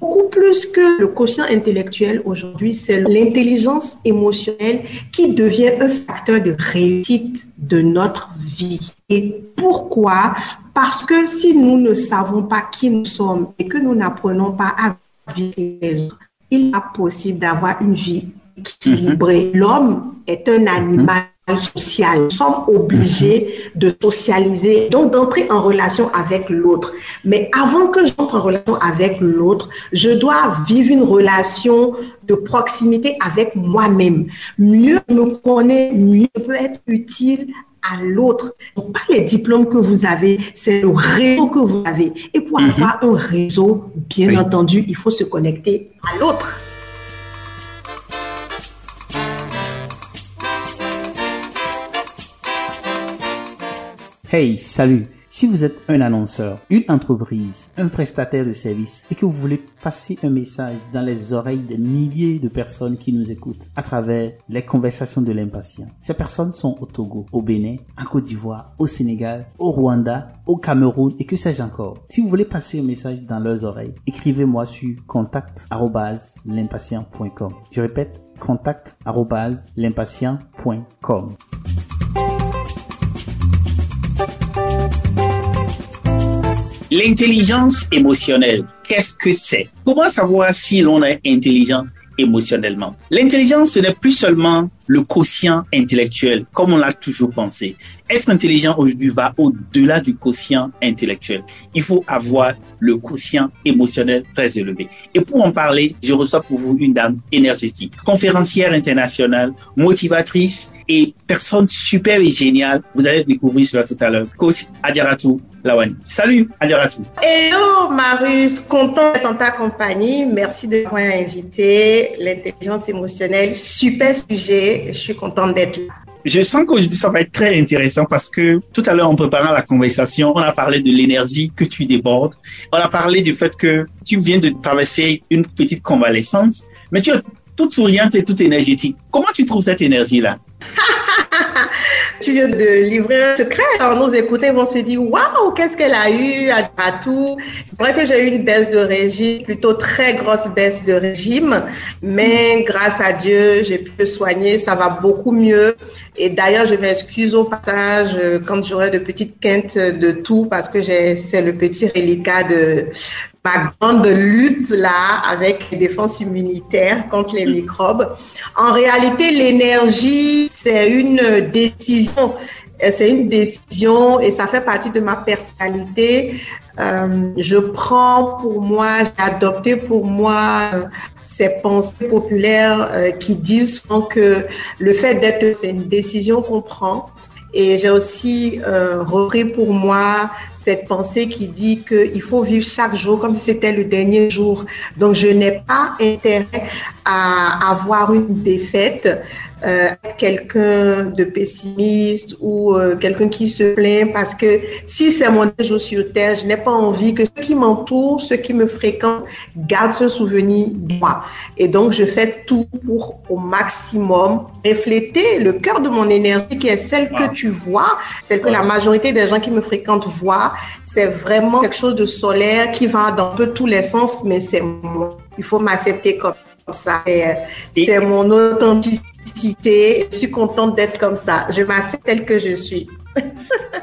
beaucoup plus que le quotient intellectuel aujourd'hui, c'est l'intelligence émotionnelle qui devient un facteur de réussite de notre vie. Et pourquoi? Parce que si nous ne savons pas qui nous sommes et que nous n'apprenons pas à vivre les autres, il est possible d'avoir une vie équilibrée. Mhm. L'homme est un animal social. Nous sommes obligés de socialiser, donc d'entrer en relation avec l'autre. Mais avant que j'entre en relation avec l'autre, je dois vivre une relation de proximité avec moi-même. Mieux me connaître, mieux peut être utile à l'autre. Pas les diplômes que vous avez, c'est le réseau que vous avez. Et pour mhm. avoir un réseau, bien entendu, il faut se connecter à l'autre. Hey, salut Si vous êtes un annonceur, une entreprise, un prestataire de services et que vous voulez passer un message dans les oreilles des milliers de personnes qui nous écoutent à travers les conversations de l'impatient, ces personnes sont au Togo, au Bénin, en Côte d'Ivoire, au Sénégal, au Rwanda, au Cameroun et que sais-je encore. Si vous voulez passer un message dans leurs oreilles, écrivez-moi sur contact@l'impatient.com. Je répète, contact@l'impatient.com. L'intelligence émotionnelle, qu'est-ce que c'est? Comment savoir si l'on est intelligent émotionnellement? L'intelligence, ce n'est plus seulement le quotient intellectuel, comme on l'a toujours pensé. Être intelligent aujourd'hui va au-delà du quotient intellectuel. Il faut avoir le quotient émotionnel très élevé. Et pour en parler, je reçois pour vous une dame énergétique, conférencière internationale, motivatrice et personne super et géniale. Vous allez découvrir cela tout à l'heure. Coach Adjaratou Lawani. Salut, Adjaratou. Hello, Marius. Content d'être en ta compagnie. Merci de m'avoir invité. L'intelligence émotionnelle, super sujet. Je suis contente d'être là. Je sens qu'aujourd'hui, ça va être très intéressant parce que tout à l'heure, en préparant la conversation, on a parlé de l'énergie que tu débordes. On a parlé du fait que tu viens de traverser une petite convalescence, mais tu es toute souriante et toute énergétique. Comment tu trouves cette énergie-là? tu viens de livrer un secret. Alors, nos écouteurs vont se dire, waouh, qu'est-ce qu'elle a eu à, tout? C'est vrai que j'ai eu une baisse de régime, plutôt très grosse baisse de régime, mais grâce à Dieu, j'ai pu me soigner. Ça va beaucoup mieux. Et d'ailleurs, je m'excuse au passage euh, quand j'aurai de petites quintes de tout parce que c'est le petit reliquat de, ma grande lutte là avec les défenses immunitaires contre les microbes. En réalité, l'énergie, c'est une décision. C'est une décision et ça fait partie de ma personnalité. Euh, je prends pour moi, j'ai adopté pour moi euh, ces pensées populaires euh, qui disent que le fait d'être, c'est une décision qu'on prend et j'ai aussi euh, repris pour moi cette pensée qui dit qu'il faut vivre chaque jour comme si c'était le dernier jour. Donc, je n'ai pas intérêt à avoir une défaite euh, quelqu'un de pessimiste ou euh, quelqu'un qui se plaint parce que si c'est mon jour sur terre, je n'ai pas envie que ceux qui m'entourent, ceux qui me fréquentent, gardent ce souvenir de moi. Et donc, je fais tout pour au maximum refléter le cœur de mon énergie qui est celle que tu vois, celle que la majorité des gens qui me fréquentent voient. C'est vraiment quelque chose de solaire qui va dans un peu tous les sens, mais c'est moi. Il faut m'accepter comme ça. C'est mon authenticité je suis contente d'être comme ça. Je m'accepte telle que je suis.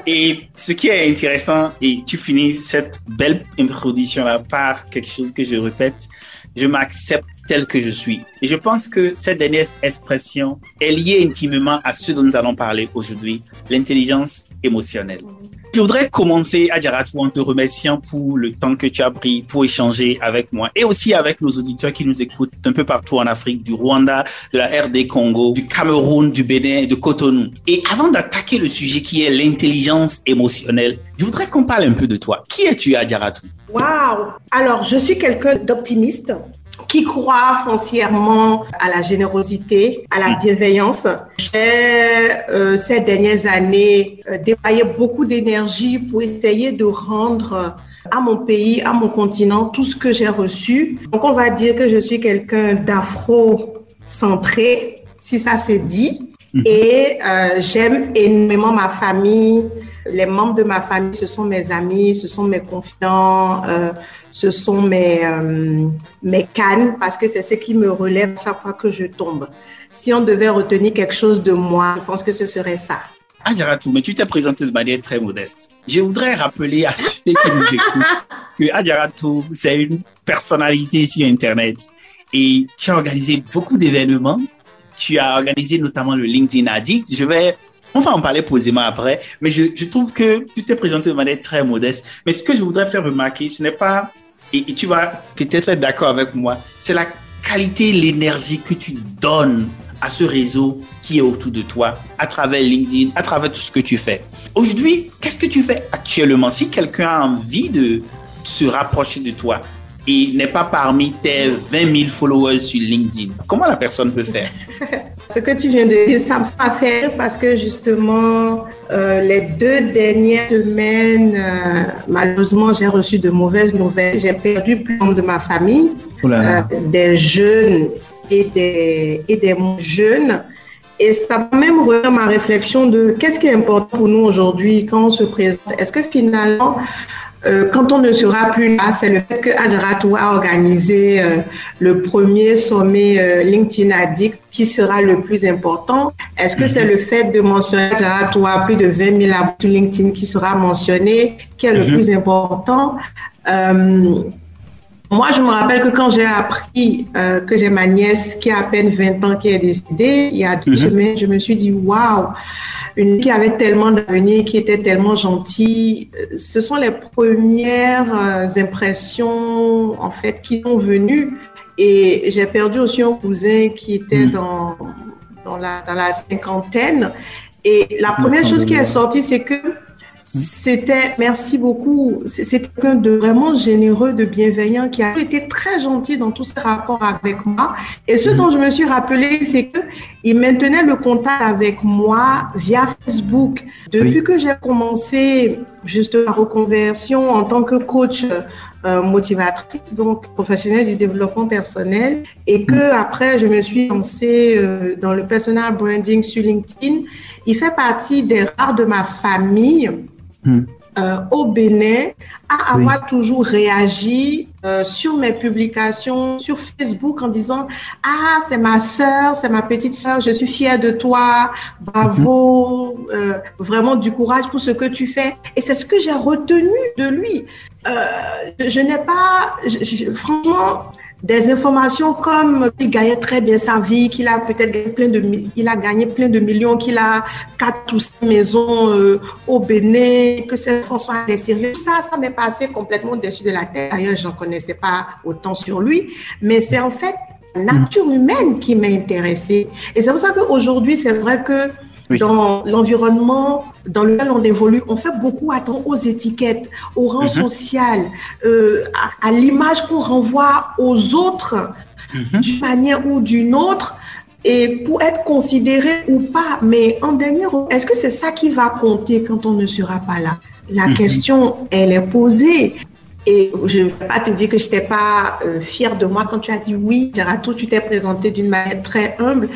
et ce qui est intéressant, et tu finis cette belle introduction-là par quelque chose que je répète, je m'accepte tel que je suis. Et je pense que cette dernière expression est liée intimement à ce dont nous allons parler aujourd'hui, l'intelligence émotionnelle. Je voudrais commencer, Adjaratou, en te remerciant pour le temps que tu as pris pour échanger avec moi et aussi avec nos auditeurs qui nous écoutent un peu partout en Afrique, du Rwanda, de la RD Congo, du Cameroun, du Bénin de Cotonou. Et avant d'attaquer le sujet qui est l'intelligence émotionnelle, je voudrais qu'on parle un peu de toi. Qui es-tu, Adjaratou? Waouh! Alors, je suis quelqu'un d'optimiste qui croit foncièrement à la générosité, à la bienveillance. J'ai, euh, ces dernières années, euh, déployé beaucoup d'énergie pour essayer de rendre à mon pays, à mon continent, tout ce que j'ai reçu. Donc, on va dire que je suis quelqu'un d'afro-centré, si ça se dit. Mhm. Et euh, j'aime énormément ma famille, Les membres de ma famille, ce sont mes amis, ce sont mes confidents, euh, ce sont mes, euh, mes cannes, parce que c'est ce qui me relève chaque fois que je tombe. Si on devait retenir quelque chose de moi, je pense que ce serait ça. Adjaratou, mais tu t'es présenté de manière très modeste. Je voudrais rappeler à ceux qui nous écoutent que Adjaratou, c'est une personnalité sur Internet et tu as organisé beaucoup d'événements. Tu as organisé notamment le LinkedIn Addict. Je vais, on va en parler posément après, mais je, trouve que tu t'es présenté de manière très modeste. Mais ce que je voudrais faire remarquer, ce n'est pas, et, et tu vas peut-être être d'accord avec moi, c'est la qualité, l'énergie que tu donnes à ce réseau qui est autour de toi, à travers LinkedIn, à travers tout ce que tu fais. Aujourd'hui, qu'est-ce que tu fais actuellement? Si quelqu'un a envie de se rapprocher de toi et n'est pas parmi tes 20 000 followers sur LinkedIn, comment la personne peut faire? Ce que tu viens de dire, ça me fait faire parce que justement, euh, les deux dernières semaines, euh, malheureusement, j'ai reçu de mauvaises nouvelles. J'ai perdu plus de ma famille, euh, des jeunes et des, et des jeunes. Et ça m'a même remis ma réflexion de qu'est-ce qui est important pour nous aujourd'hui quand on se présente? Est-ce que finalement, euh, quand on ne sera plus là, c'est le fait que Adjaratou a organisé euh, le premier sommet euh, LinkedIn Addict qui sera le plus important. Est-ce que c'est le fait de mentionner Adjaratou à plus de 20 000 abonnés sur LinkedIn qui sera mentionné qui est le plus important? Moi, je me rappelle que quand j'ai appris euh, que j'ai ma nièce qui a à peine 20 ans qui est décédée, il y a deux semaines, je me suis dit, waouh, une qui avait tellement d'avenir, qui était tellement gentille. Ce sont les premières euh, impressions, en fait, qui sont venues. Et j'ai perdu aussi un cousin qui était dans, dans, la, dans la cinquantaine. Et la première chose qui est sortie, c'est que c'était, merci beaucoup. C'est quelqu'un de vraiment généreux, de bienveillant, qui a été très gentil dans tous ses rapports avec moi. Et ce dont je me suis rappelé, c'est que il maintenait le contact avec moi via Facebook. Depuis que j'ai commencé juste la reconversion en tant que coach euh, motivatrice, donc professionnelle du développement personnel, et que mm. après je me suis lancée euh, dans le personal branding sur LinkedIn. Il fait partie des rares de ma famille Euh, au Bénin à avoir toujours réagi euh, sur mes publications sur Facebook en disant ah c'est ma sœur c'est ma petite sœur je suis fière de toi bravo hmm. euh, vraiment du courage pour ce que tu fais. Et c'est ce que j'ai retenu de lui. Je n'ai pas franchement des informations comme il gagnait très bien sa vie, qu'il a peut-être gagné plein de, il a gagné plein de millions, qu'il a quatre ou cinq maisons euh, au Bénin, que c'est François est sérieux. Ça, ça m'est passé complètement dessus de la tête. D'ailleurs, je n'en connaissais pas autant sur lui, mais c'est en fait la nature humaine qui m'a intéressée. Et c'est pour ça qu'aujourd'hui, c'est vrai que dans l'environnement dans lequel on évolue, on fait beaucoup attention aux étiquettes, au rang mhm. social, euh, à, l'image qu'on renvoie aux autres mhm. d'une manière ou d'une autre. Et pour être considéré ou pas, mais en dernier, est-ce que c'est ça qui va compter quand on ne sera pas là? La mhm. question, elle est posée. Et je ne vais pas te dire que je n'étais pas euh, fière de moi quand tu as dit oui, tout tu t'es présenté d'une manière très humble,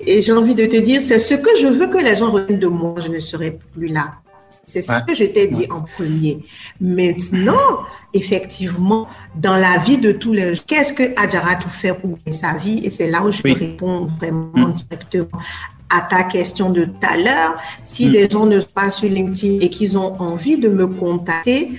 et j'ai envie de te dire, c'est ce que je veux que les gens retiennent de moi, je ne serai plus là. C'est ce que je t'ai dit en premier. Maintenant, effectivement, dans la vie de tous les gens, qu'est-ce que Adjaratou fait pour sa vie? Et c'est là où je réponds vraiment mm. directement à ta question de tout à l'heure. Si mm. les gens ne sont pas sur LinkedIn et qu'ils ont envie de me contacter,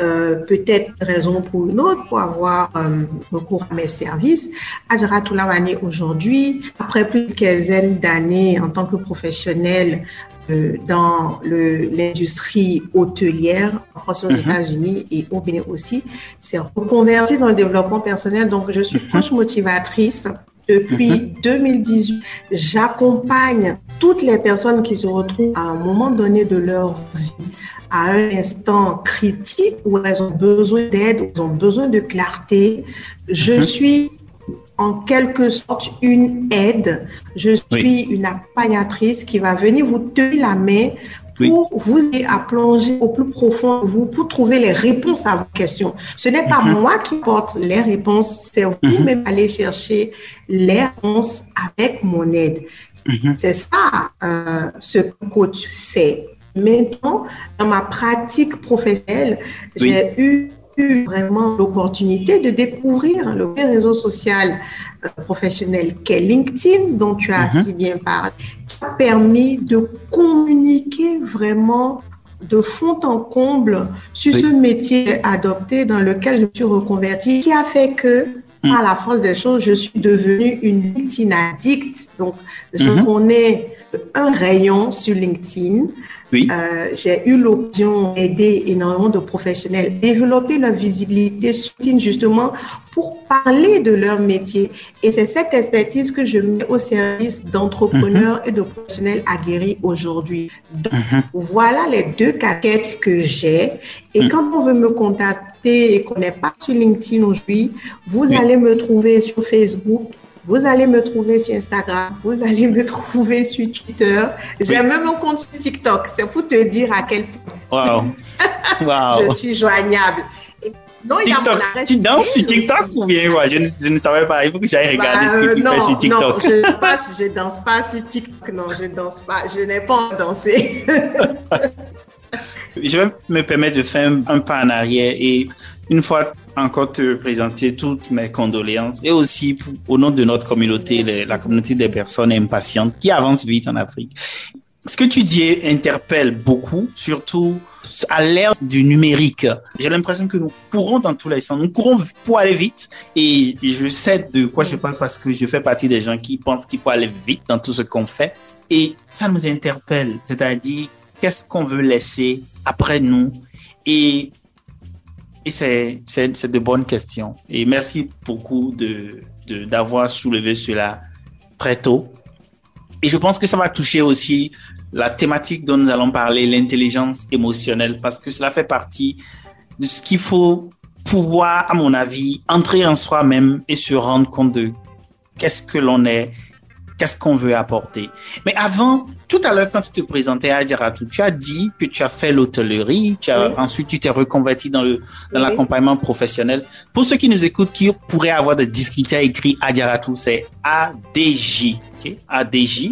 euh, peut-être raison pour une autre pour avoir euh, recours à mes services. Adjara Toulamani aujourd'hui, après plus de quinzaine d'années en tant que professionnel euh, dans l'industrie hôtelière en France aux mhm. États-Unis et au Bénin aussi, c'est reconverti dans le développement personnel. Donc, je suis proche mhm. motivatrice. Depuis 2018, mhm. j'accompagne toutes les personnes qui se retrouvent à un moment donné de leur vie à un instant critique où elles ont besoin d'aide, où elles ont besoin de clarté. Je mhm. suis en quelque sorte une aide. Je suis une accompagnatrice qui va venir vous tenir la main pour vous aider à plonger au plus profond de vous pour trouver les réponses à vos questions. Ce n'est pas mhm. moi qui porte les réponses, c'est vous-même mhm. aller chercher les réponses avec mon aide. C'est ça euh, ce que coach fait. Maintenant, dans ma pratique professionnelle, j'ai eu vraiment l'opportunité de découvrir le réseau social euh, professionnel qu'est LinkedIn, dont tu as mhm. si bien parlé, qui a permis de communiquer vraiment de fond en comble sur ce métier adopté dans lequel je me suis reconvertie, qui a fait que, mhm. par la force des choses, je suis devenue une LinkedIn addict. Donc, je connais un rayon sur LinkedIn euh, j'ai eu l'occasion d'aider énormément de professionnels développer leur visibilité sur justement pour parler de leur métier. Et c'est cette expertise que je mets au service d'entrepreneurs mhm. et de professionnels aguerris aujourd'hui. Donc, mhm. voilà les deux casquettes que j'ai. Et mhm. quand on veut me contacter et qu'on n'est pas sur LinkedIn aujourd'hui, vous allez me trouver sur Facebook vous allez me trouver sur Instagram, vous allez me trouver sur Twitter. J'ai même un compte sur TikTok. C'est pour te dire à quel point je suis joignable. non, il y a mon tu danses sur TikTok ou bien je, ne, je, ne, savais pas. Il faut que j'aille bah, regarder ce que tu fais sur TikTok. Non, je ne danse pas sur TikTok. Non, je ne danse pas. Je n'ai pas dansé. je vais me permettre de faire un pas en arrière et une fois encore te présenter toutes mes condoléances et aussi au nom de notre communauté, la communauté des personnes impatientes qui avancent vite en Afrique. Ce que tu dis interpelle beaucoup, surtout à l'ère du numérique. J'ai l'impression que nous courons dans tous les sens. Nous courons pour aller vite et je sais de quoi je parle parce que je fais partie des gens qui pensent qu'il faut aller vite dans tout ce qu'on fait et ça nous interpelle. C'est-à-dire, qu'est-ce qu'on veut laisser après nous? Et et c'est, de bonnes questions. Et merci beaucoup de, d'avoir soulevé cela très tôt. Et je pense que ça va toucher aussi la thématique dont nous allons parler, l'intelligence émotionnelle, parce que cela fait partie de ce qu'il faut pouvoir, à mon avis, entrer en soi-même et se rendre compte de qu'est-ce que l'on est, qu'est-ce qu'on veut apporter. Mais avant, tout à l'heure, quand tu te présentais à Djaratou, tu as dit que tu as fait l'hôtellerie, tu as, ensuite tu t'es reconverti dans le dans l'accompagnement professionnel. Pour ceux qui nous écoutent, qui pourraient avoir des difficultés à écrire Adjaratou, c'est ADJ, ok? ADJ.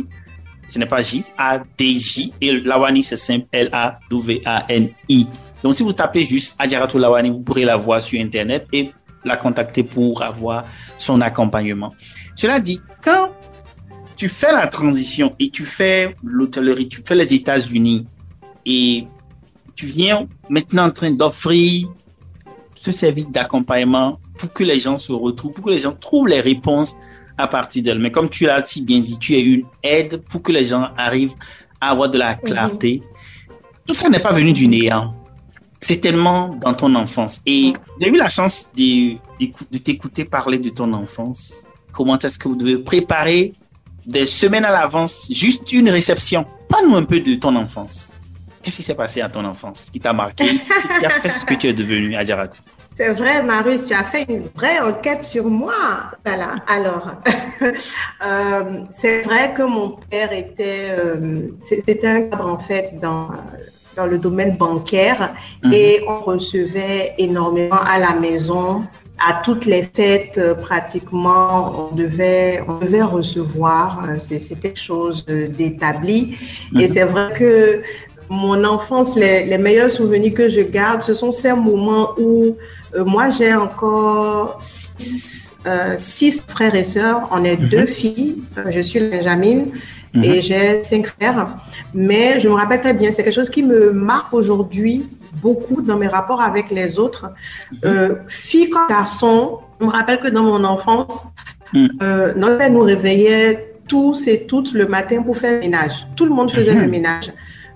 Ce n'est pas J, ADJ. Et Lawani, c'est simple, L-A-W-A-N-I. Donc, si vous tapez juste Adjaratou Lawani, vous pourrez la voir sur Internet et la contacter pour avoir son accompagnement. Cela dit, quand tu fais la transition et tu fais l'hôtellerie, tu fais les États-Unis et tu viens maintenant en train d'offrir ce service d'accompagnement pour que les gens se retrouvent, pour que les gens trouvent les réponses à partir d'elles. Mais comme tu l'as si bien dit, tu es une aide pour que les gens arrivent à avoir de la clarté. Tout ça n'est pas venu du néant. C'est tellement dans ton enfance. Et j'ai eu la chance de, de t'écouter parler de ton enfance. Comment est-ce que vous devez préparer des semaines à l'avance, juste une réception. Parle-nous un peu de ton enfance. Qu'est-ce qui s'est passé à ton enfance qui t'a marqué, qui a fait ce que tu es devenu à Djarat C'est vrai, Marius, tu as fait une vraie enquête sur moi. Voilà. Alors, euh, c'est vrai que mon père était, euh, c'était un cadre en fait dans dans le domaine bancaire mhm. et on recevait énormément à la maison à toutes les fêtes, euh, pratiquement, on devait, on devait recevoir. Euh, c'est quelque chose d'établi. Et mhm. c'est vrai que mon enfance, les, les, meilleurs souvenirs que je garde, ce sont ces moments où euh, moi, j'ai encore six, six, frères et sœurs. On est deux mhm. filles. Je suis Benjamin. Mhm. Et j'ai cinq frères. Mais je me rappelle très bien, c'est quelque chose qui me marque aujourd'hui beaucoup dans mes rapports avec les autres. Euh, filles comme garçons, je me rappelle que dans mon enfance, mhm. euh, notre père nous réveillait tous et toutes le matin pour faire le ménage. Tout le monde faisait le mhm. ménage.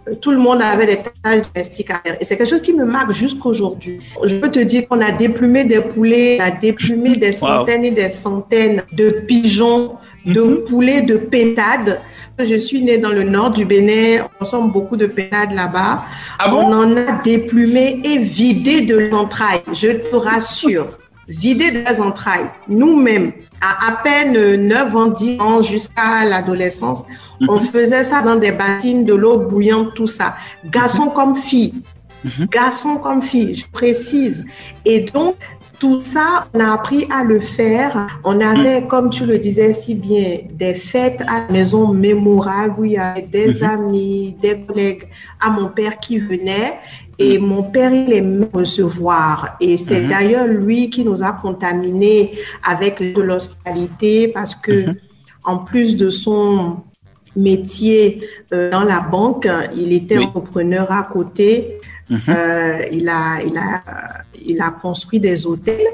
Euh, tout le monde avait des tâches domestiques à faire. Et c'est quelque chose qui me marque jusqu'aujourd'hui. Je peux te dire qu'on a déplumé des poulets, on a déplumé des centaines et des centaines de pigeons, de poulets, de pétades. Je suis née dans le nord du Bénin. On consomme beaucoup de pétades là-bas. Ah on en a déplumé et vidé de l'entraille. Je te rassure. Vidé de les entrailles. Nous-mêmes, à à peine 9 ans, 10 ans jusqu'à l'adolescence, on mhm. faisait ça dans des bassines, de l'eau bouillante, tout ça. Garçons mhm. comme filles. Mhm. Garçons comme filles, je précise. Et donc, Tout ça, on a appris à le faire. On avait, mm. comme tu le disais si bien, des fêtes à la maison mémorables où il y avait des mm-hmm. amis, des collègues à mon père qui venaient. Et mm. mon père, il aimait recevoir. Et c'est mm-hmm. d'ailleurs lui qui nous a contaminés avec l'hospitalité parce que, en plus de son métier euh, dans la banque, il était entrepreneur à côté. Mhm. Euh, il, a, il, a, il a construit des hôtels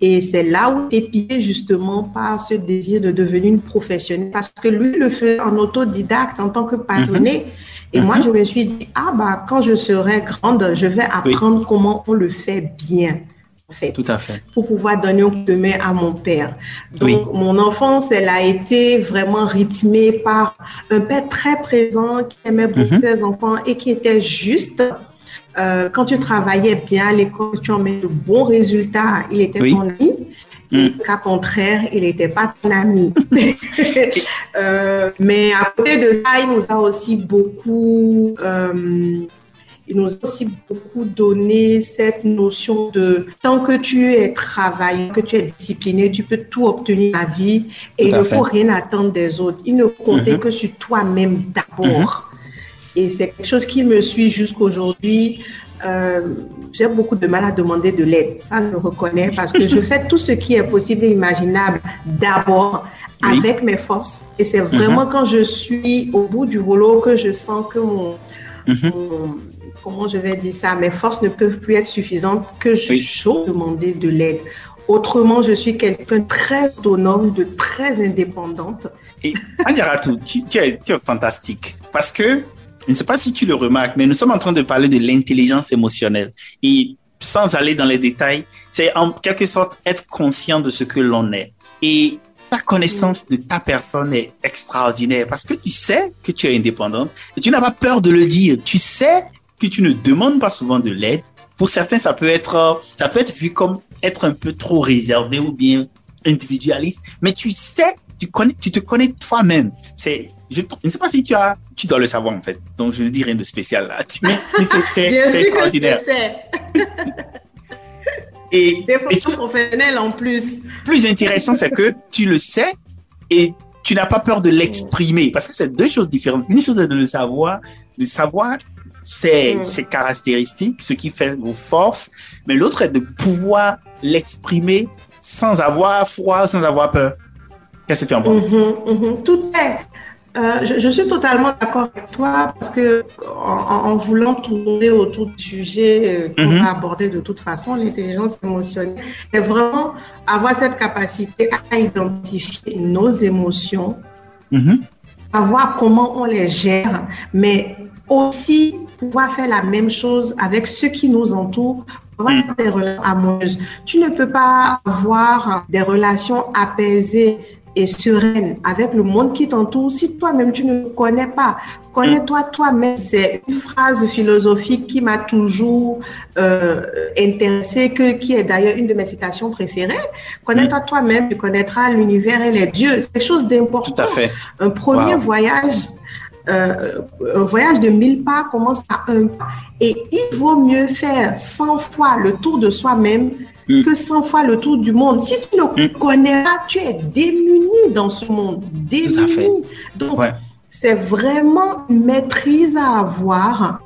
et c'est là où il est pillé justement par ce désir de devenir une professionnelle parce que lui le fait en autodidacte en tant que passionné. Mhm. Et moi, mhm. je me suis dit, ah bah, quand je serai grande, je vais apprendre comment on le fait bien. En fait, Tout à fait. Pour pouvoir donner un coup de main à mon père. Donc, mon enfance, elle a été vraiment rythmée par un père très présent qui aimait beaucoup ses enfants et qui était juste euh, quand tu travaillais bien à l'école, tu en mets de bons résultats, il était ton ami. Mm. Au contraire, il n'était pas ton ami. Euh, mais à côté de ça, il nous a aussi beaucoup, euh, il nous a aussi beaucoup donné cette notion de tant que tu es travaillé, que tu es discipliné, tu peux tout obtenir dans la vie et il ne faut rien attendre des autres. Il ne comptait mm-hmm. que sur toi-même d'abord. Et c'est quelque chose qui me suit jusqu'aujourd'hui. Euh, j'ai beaucoup de mal à demander de l'aide. Ça, je le reconnais parce que je fais tout ce qui est possible et imaginable d'abord avec mes forces. Et c'est vraiment uh-huh. quand je suis au bout du rouleau que je sens que uh-huh. mon, comment je vais dire ça, mes forces ne peuvent plus être suffisantes, que je oui. demander de l'aide. Autrement, je suis quelqu'un de très autonome, de très indépendante. Et Anjaratou, tu, tu, es, tu es fantastique parce que je ne sais pas si tu le remarques, mais nous sommes en train de parler de l'intelligence émotionnelle. Et sans aller dans les détails, c'est en quelque sorte être conscient de ce que l'on est. Et ta connaissance de ta personne est extraordinaire parce que tu sais que tu es indépendante et tu n'as pas peur de le dire. Tu sais que tu ne demandes pas souvent de l'aide. Pour certains, ça peut être, ça peut être vu comme être un peu trop réservé ou bien individualiste, mais tu sais, tu connais, tu te connais toi-même. C'est, je, ne sais pas si tu as, tu dois le savoir en fait. Donc je ne dis rien de spécial là. Mais, c'est extraordinaire. Que et, des fois professionnels en plus. Plus intéressant, c'est que tu le sais et tu n'as pas peur de l'exprimer parce que c'est deux choses différentes. Une chose est de le savoir, de savoir ses, mm. ses caractéristiques, ce qui fait vos forces, mais l'autre est de pouvoir l'exprimer sans avoir froid, sans avoir peur. Qu'est-ce que tu en penses? Mm -hmm, tout est. Euh, je, je, suis totalement d'accord avec toi parce que en, en, voulant tourner autour du sujet qu'on mm -hmm. a abordé de toute façon, l'intelligence émotionnelle, c'est vraiment avoir cette capacité à identifier nos émotions, mm -hmm. savoir comment on les gère, mais aussi pouvoir faire la même chose avec ceux qui nous entourent avoir des relations amoureuses. Tu ne peux pas avoir des relations apaisées et sereine avec le monde qui t'entoure si toi-même tu ne connais pas. Connais-toi toi-même. C'est une phrase philosophique qui m'a toujours euh, intéressée, que, qui est d'ailleurs une de mes citations préférées. Connais-toi toi-même, tu connaîtras l'univers et les dieux. C'est quelque chose d'important. Tout à fait. Un premier wow. voyage euh, un voyage de 1000 pas commence à un pas. Et il vaut mieux faire 100 fois le tour de soi-même mm. que 100 fois le tour du monde. Si tu ne mm. connais pas, tu es démuni dans ce monde. Démuni. Donc, ouais. c'est vraiment une maîtrise à avoir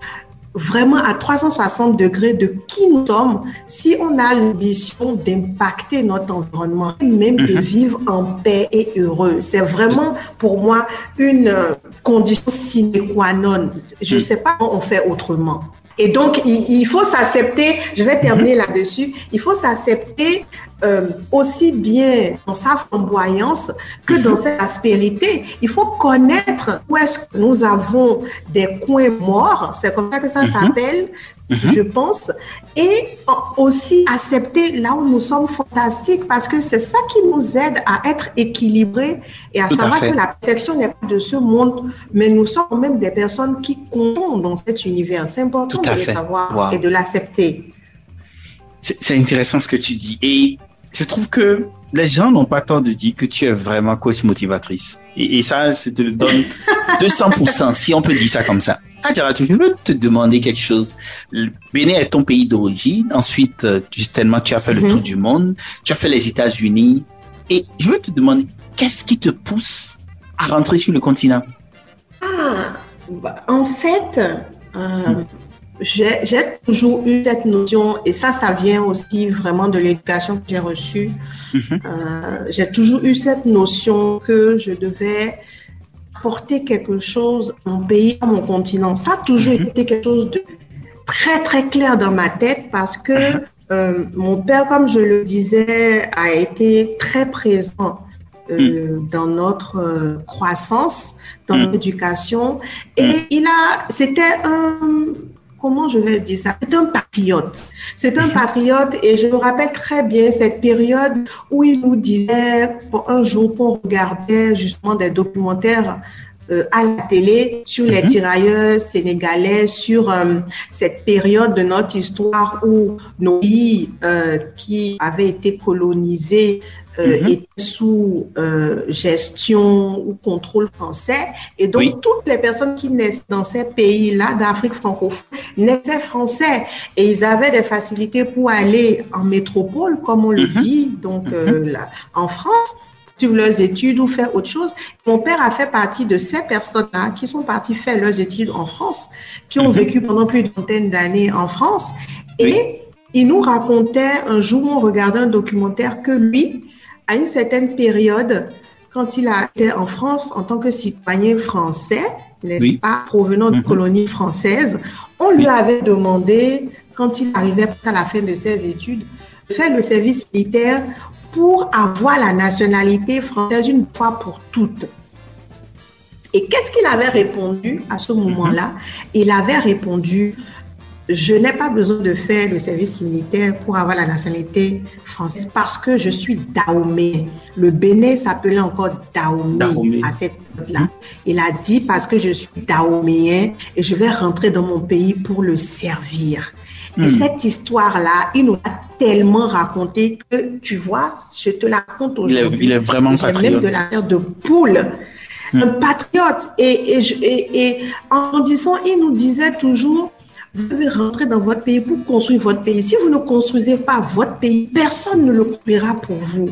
vraiment à 360 degrés de qui nous sommes si on a l'ambition d'impacter notre environnement, même de mhm. vivre en paix et heureux. C'est vraiment pour moi une condition sine qua non. Je ne mhm. sais pas comment on fait autrement. Et donc, il, faut s'accepter, je vais terminer là-dessus, il faut s'accepter euh, aussi bien dans sa flamboyance que dans sa aspérité. Il faut connaître où est-ce que nous avons des coins morts, c'est comme ça que ça s'appelle, mm -hmm. je pense, et aussi accepter là où nous sommes fantastiques parce que c'est ça qui nous aide à être équilibrés et à Tout savoir à que la perfection n'est pas de ce monde, mais nous sommes même des personnes qui comptons dans cet univers. C'est important de le savoir wow. et de l'accepter. C'est intéressant ce que tu dis. Et je trouve que les gens n'ont pas tort de dire que tu es vraiment coach motivatrice. Et, et ça, je te le donne 200%, si on peut dire ça comme ça. Adjaratou, je veux te demander quelque chose. Le Bénin est ton pays d'origine. Ensuite, euh, tellement tu as fait le Mhm. tour du monde. Tu as fait les États-Unis. Et je veux te demander, qu'est-ce qui te pousse à rentrer sur le continent? Ah, bah, en fait, euh, j'ai j'ai toujours eu cette notion, et ça, ça vient aussi vraiment de l'éducation que j'ai reçue. Mhm. Euh, j'ai toujours eu cette notion que je devais apporter quelque chose à mon pays, à mon continent. Ça a toujours Mhm. été quelque chose de très, très clair dans ma tête parce que Mhm. euh, mon père, comme je le disais, a été très présent euh, dans notre euh, croissance, dans Mm. l'éducation. Et Mm. il a, c'était un, comment je vais dire ça? C'est un patriote. C'est un patriote et je me rappelle très bien cette période où il nous disait, pour un jour, qu'on regardait justement des documentaires euh, à la télé sur les Mhm. tirailleurs sénégalais, sur euh, cette période de notre histoire où nos pays euh, qui avaient été colonisés euh, Mhm. étaient sous euh, gestion ou contrôle français. Et donc, Oui. toutes les personnes qui naissent dans ces pays-là d'Afrique francophone naissaient français. Et ils avaient des facilités pour aller en métropole, comme on le Mhm. dit, donc euh, là, en France suivre leurs études ou faire autre chose. Mon père a fait partie de ces personnes-là qui sont parties faire leurs études en France, qui ont Mhm. vécu pendant plus d'une vingtaine d'années en France. Et Oui. il nous racontait un jour, on regardait un documentaire, que lui, à une certaine période, quand il a été en France en tant que citoyen français, n'est-ce Oui. pas, provenant de Mhm. colonies françaises, on lui avait demandé, quand il arrivait à la fin de ses études, de faire le service militaire pour avoir la nationalité française une fois pour toutes. Et qu'est-ce qu'il avait répondu à ce moment-là? Il avait répondu, je n'ai pas besoin de faire le service militaire pour avoir la nationalité française parce que je suis Dahomey. Le Bénin s'appelait encore Dahomey, Dahomey. à cette époque-là. Il a dit parce que je suis Dahoméen et je vais rentrer dans mon pays pour le servir. Et Hmm. cette histoire-là, il nous l'a tellement raconté que, tu vois, je te la raconte Il aujourd'hui. il est vraiment J'ai même patriote. de la chair de poule. Hmm. Un patriote. Et, et, je- et- et en disant, il nous disait toujours, vous devez rentrer dans votre pays pour construire votre pays. Si vous ne construisez pas votre pays, personne ne le construira pour vous.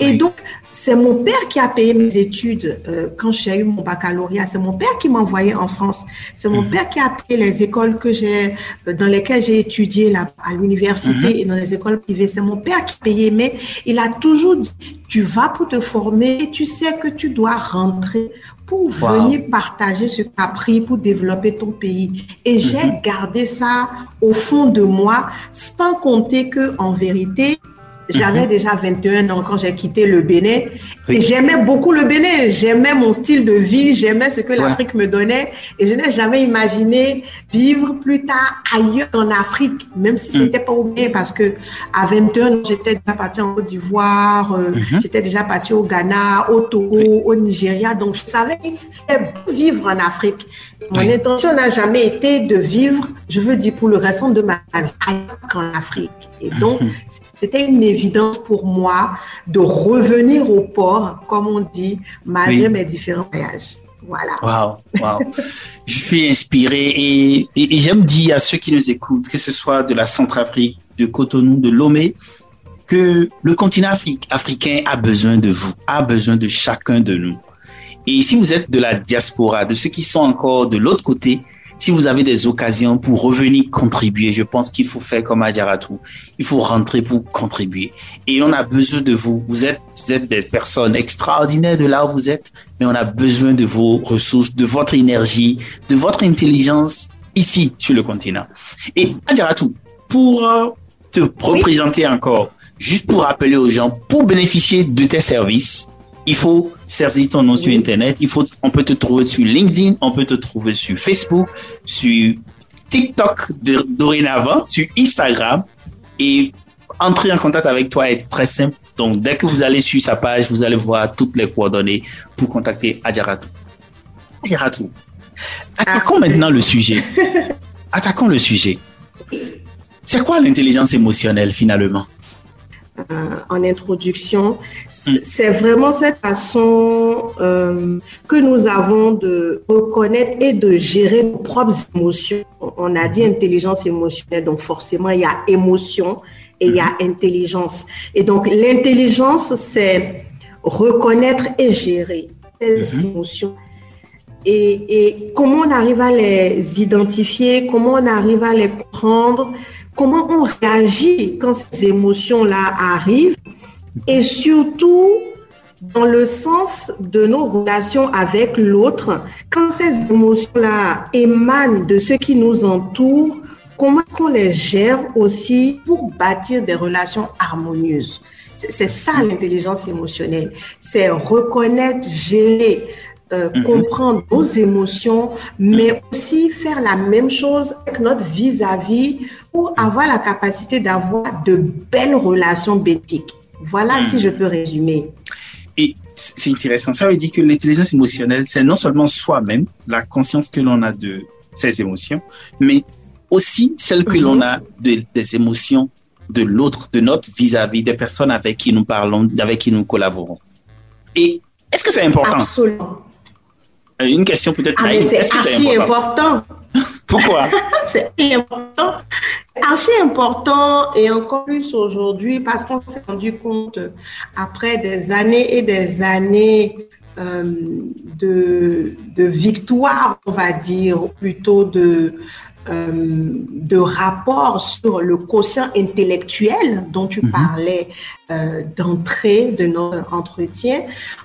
Et donc, c'est mon père qui a payé mes études euh, quand j'ai eu mon baccalauréat. C'est mon père qui m'a envoyé en France. C'est mon Mhm. père qui a payé les écoles que j'ai, euh, dans lesquelles j'ai étudié là, à l'université Mhm. et dans les écoles privées. C'est mon père qui payait, mais il a toujours dit, tu vas pour te former et tu sais que tu dois rentrer pour Wow. venir partager ce que tu as appris pour développer ton pays. Et j'ai Mhm. gardé ça au fond de moi, sans compter que en vérité, j'avais déjà 21 ans quand j'ai quitté le Bénin Oui. et j'aimais beaucoup le Bénin. J'aimais mon style de vie, j'aimais ce que l'Afrique me donnait et je n'ai jamais imaginé vivre plus tard ailleurs en Afrique, même si Mm. c'était pas au Bénin parce que à 21 ans, j'étais déjà partie en Côte d'Ivoire, euh, Mhm. j'étais déjà partie au Ghana, au Togo, au Nigeria. Donc, je savais que c'était vivre en Afrique. Mon Oui. intention n'a jamais été de vivre, je veux dire, pour le restant de ma vie qu'en Afrique. Et donc, c'était une évidence pour moi de revenir au port, comme on dit, malgré Oui. mes différents voyages. Voilà. Waouh, waouh. Je suis inspiré et, et- et j'aime dire à ceux qui nous écoutent, que ce soit de la Centrafrique, de Cotonou, de Lomé, que le continent Afri- africain a besoin de vous, a besoin de chacun de nous. Et si vous êtes de la diaspora, de ceux qui sont encore de l'autre côté, si vous avez des occasions pour revenir contribuer, je pense qu'il faut faire comme Adjaratou. Il faut rentrer pour contribuer. Et on a besoin de vous. Vous êtes, vous êtes des personnes extraordinaires de là où vous êtes, mais on a besoin de vos ressources, de votre énergie, de votre intelligence ici sur le continent. Et Adjaratou, pour euh, te représenter encore, juste pour rappeler aux gens, pour bénéficier de tes services, il faut saisir ton nom sur. Internet. Il faut, on peut te trouver sur LinkedIn, on peut te trouver sur Facebook, sur TikTok de- dorénavant, sur Instagram. Et entrer en contact avec toi est très simple. Donc, dès que vous allez sur sa page, vous allez voir toutes les coordonnées pour contacter Adjaratou. Adjaratou, attaquons Ah. maintenant le sujet. Attaquons le sujet. C'est quoi l'intelligence émotionnelle finalement? En introduction, mm. c'est vraiment cette façon que nous avons de reconnaître et de gérer nos propres émotions. On a dit intelligence émotionnelle, donc forcément il y a émotion et il y a mm-hmm. intelligence. Et donc l'intelligence, c'est reconnaître et gérer ces mm-hmm. émotions et, comment on arrive à les identifier, comment on arrive à les comprendre, comment on réagit quand ces émotions-là arrivent et surtout dans le sens de nos relations avec l'autre, quand ces émotions-là émanent de ce qui nous entoure, comment on les gère aussi pour bâtir des relations harmonieuses? C'est ça l'intelligence émotionnelle, c'est reconnaître, gérer, euh, mhm. comprendre nos émotions, mais aussi faire la même chose avec notre vis-à-vis pour avoir la capacité d'avoir de belles relations bénéfiques. Voilà si je peux résumer. Et c'est intéressant. Ça veut dire que l'intelligence émotionnelle, c'est non seulement soi-même, la conscience que l'on a de ses émotions, mais aussi celle que l'on mhm. a de, des émotions de l'autre, de notre vis-à-vis, des personnes avec qui nous parlons, avec qui nous collaborons. Et est-ce que c'est important? Absolument. Euh, une question peut-être ah, C'est archi important? Pourquoi? C'est important. Archi important et encore plus aujourd'hui parce qu'on s'est rendu compte après des années et des années euh, de, de victoire, on va dire, plutôt de, de rapport sur le quotient intellectuel dont tu mhm. parlais euh, d'entrée de notre entretien.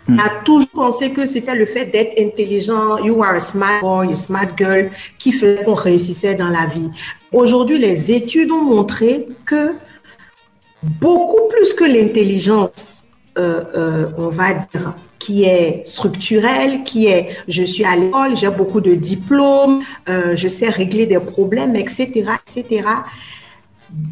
On a toujours pensé que c'était le fait d'être intelligent, you are a smart boy, a smart girl, qui faisait qu'on réussissait dans la vie. Aujourd'hui, les études ont montré que beaucoup plus que l'intelligence, euh, on va dire, qui est structurel, qui est je suis à l'école, j'ai beaucoup de diplômes, euh, je sais régler des problèmes, etc., etc.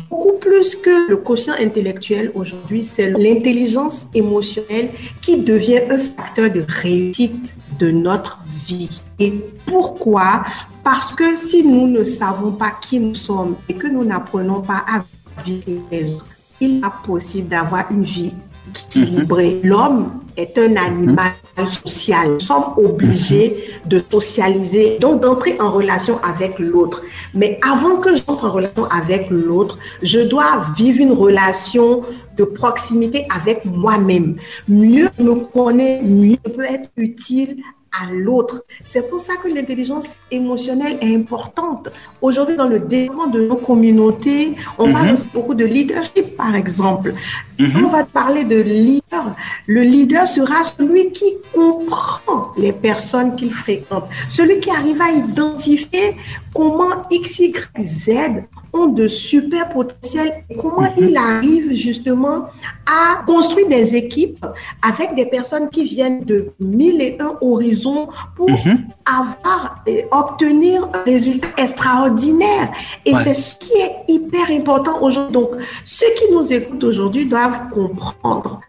Beaucoup plus que le quotient intellectuel aujourd'hui, c'est l'intelligence émotionnelle qui devient un facteur de réussite de notre vie. Et pourquoi? Parce que si nous ne savons pas qui nous sommes et que nous n'apprenons pas à vivre les autres, il est possible d'avoir une vie équilibrée. L'homme est un animal social. Nous sommes obligés de socialiser, donc d'entrer en relation avec l'autre. Mais avant que j'entre en relation avec l'autre, je dois vivre une relation de proximité avec moi-même. Mieux me connaître, mieux peut être utile à l'autre. C'est pour ça que l'intelligence émotionnelle est importante. Aujourd'hui, dans le développement de nos communautés, on parle mhm. aussi beaucoup de leadership, par exemple. Mhm. On va parler de leader. Le leader sera celui qui comprend les personnes qu'il fréquente, celui qui arrive à identifier comment X, Y, Z ont de super potentiels et comment mhm. il arrive justement à construire des équipes avec des personnes qui viennent de mille et un horizons pour mhm. avoir et obtenir un résultat extraordinaire. Et c'est ce qui est hyper important aujourd'hui. Donc, ceux qui nous écoutent aujourd'hui doivent comprendre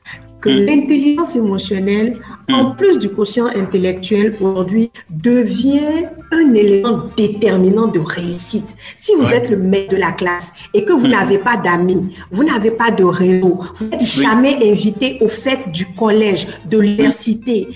que mm. l'intelligence émotionnelle, en mm. plus du quotient intellectuel aujourd'hui, devient un élément déterminant de réussite. Si vous êtes le maître de la classe et que vous mm. n'avez pas d'amis, vous n'avez pas de réseau, vous n'êtes jamais invité aux fêtes du collège, de l'université,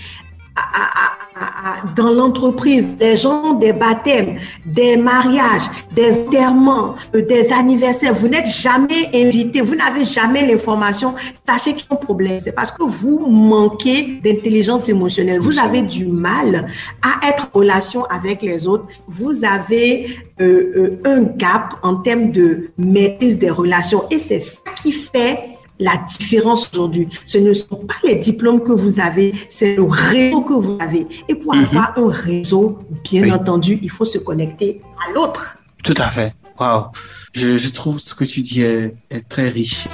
dans l'entreprise, des gens, des baptêmes, des mariages, des enterrements, euh, des anniversaires, vous n'êtes jamais invité, vous n'avez jamais l'information, sachez qu'il y a un problème. C'est parce que vous manquez d'intelligence émotionnelle. Vous avez du mal à être en relation avec les autres. Vous avez euh, euh, un gap en termes de maîtrise des relations. Et c'est ça qui fait la différence aujourd'hui, ce ne sont pas les diplômes que vous avez, c'est le réseau que vous avez. Et pour mhm. avoir un réseau, bien entendu, il faut se connecter à l'autre. Tout à fait. Wow. Je, trouve ce que tu dis est, est très riche.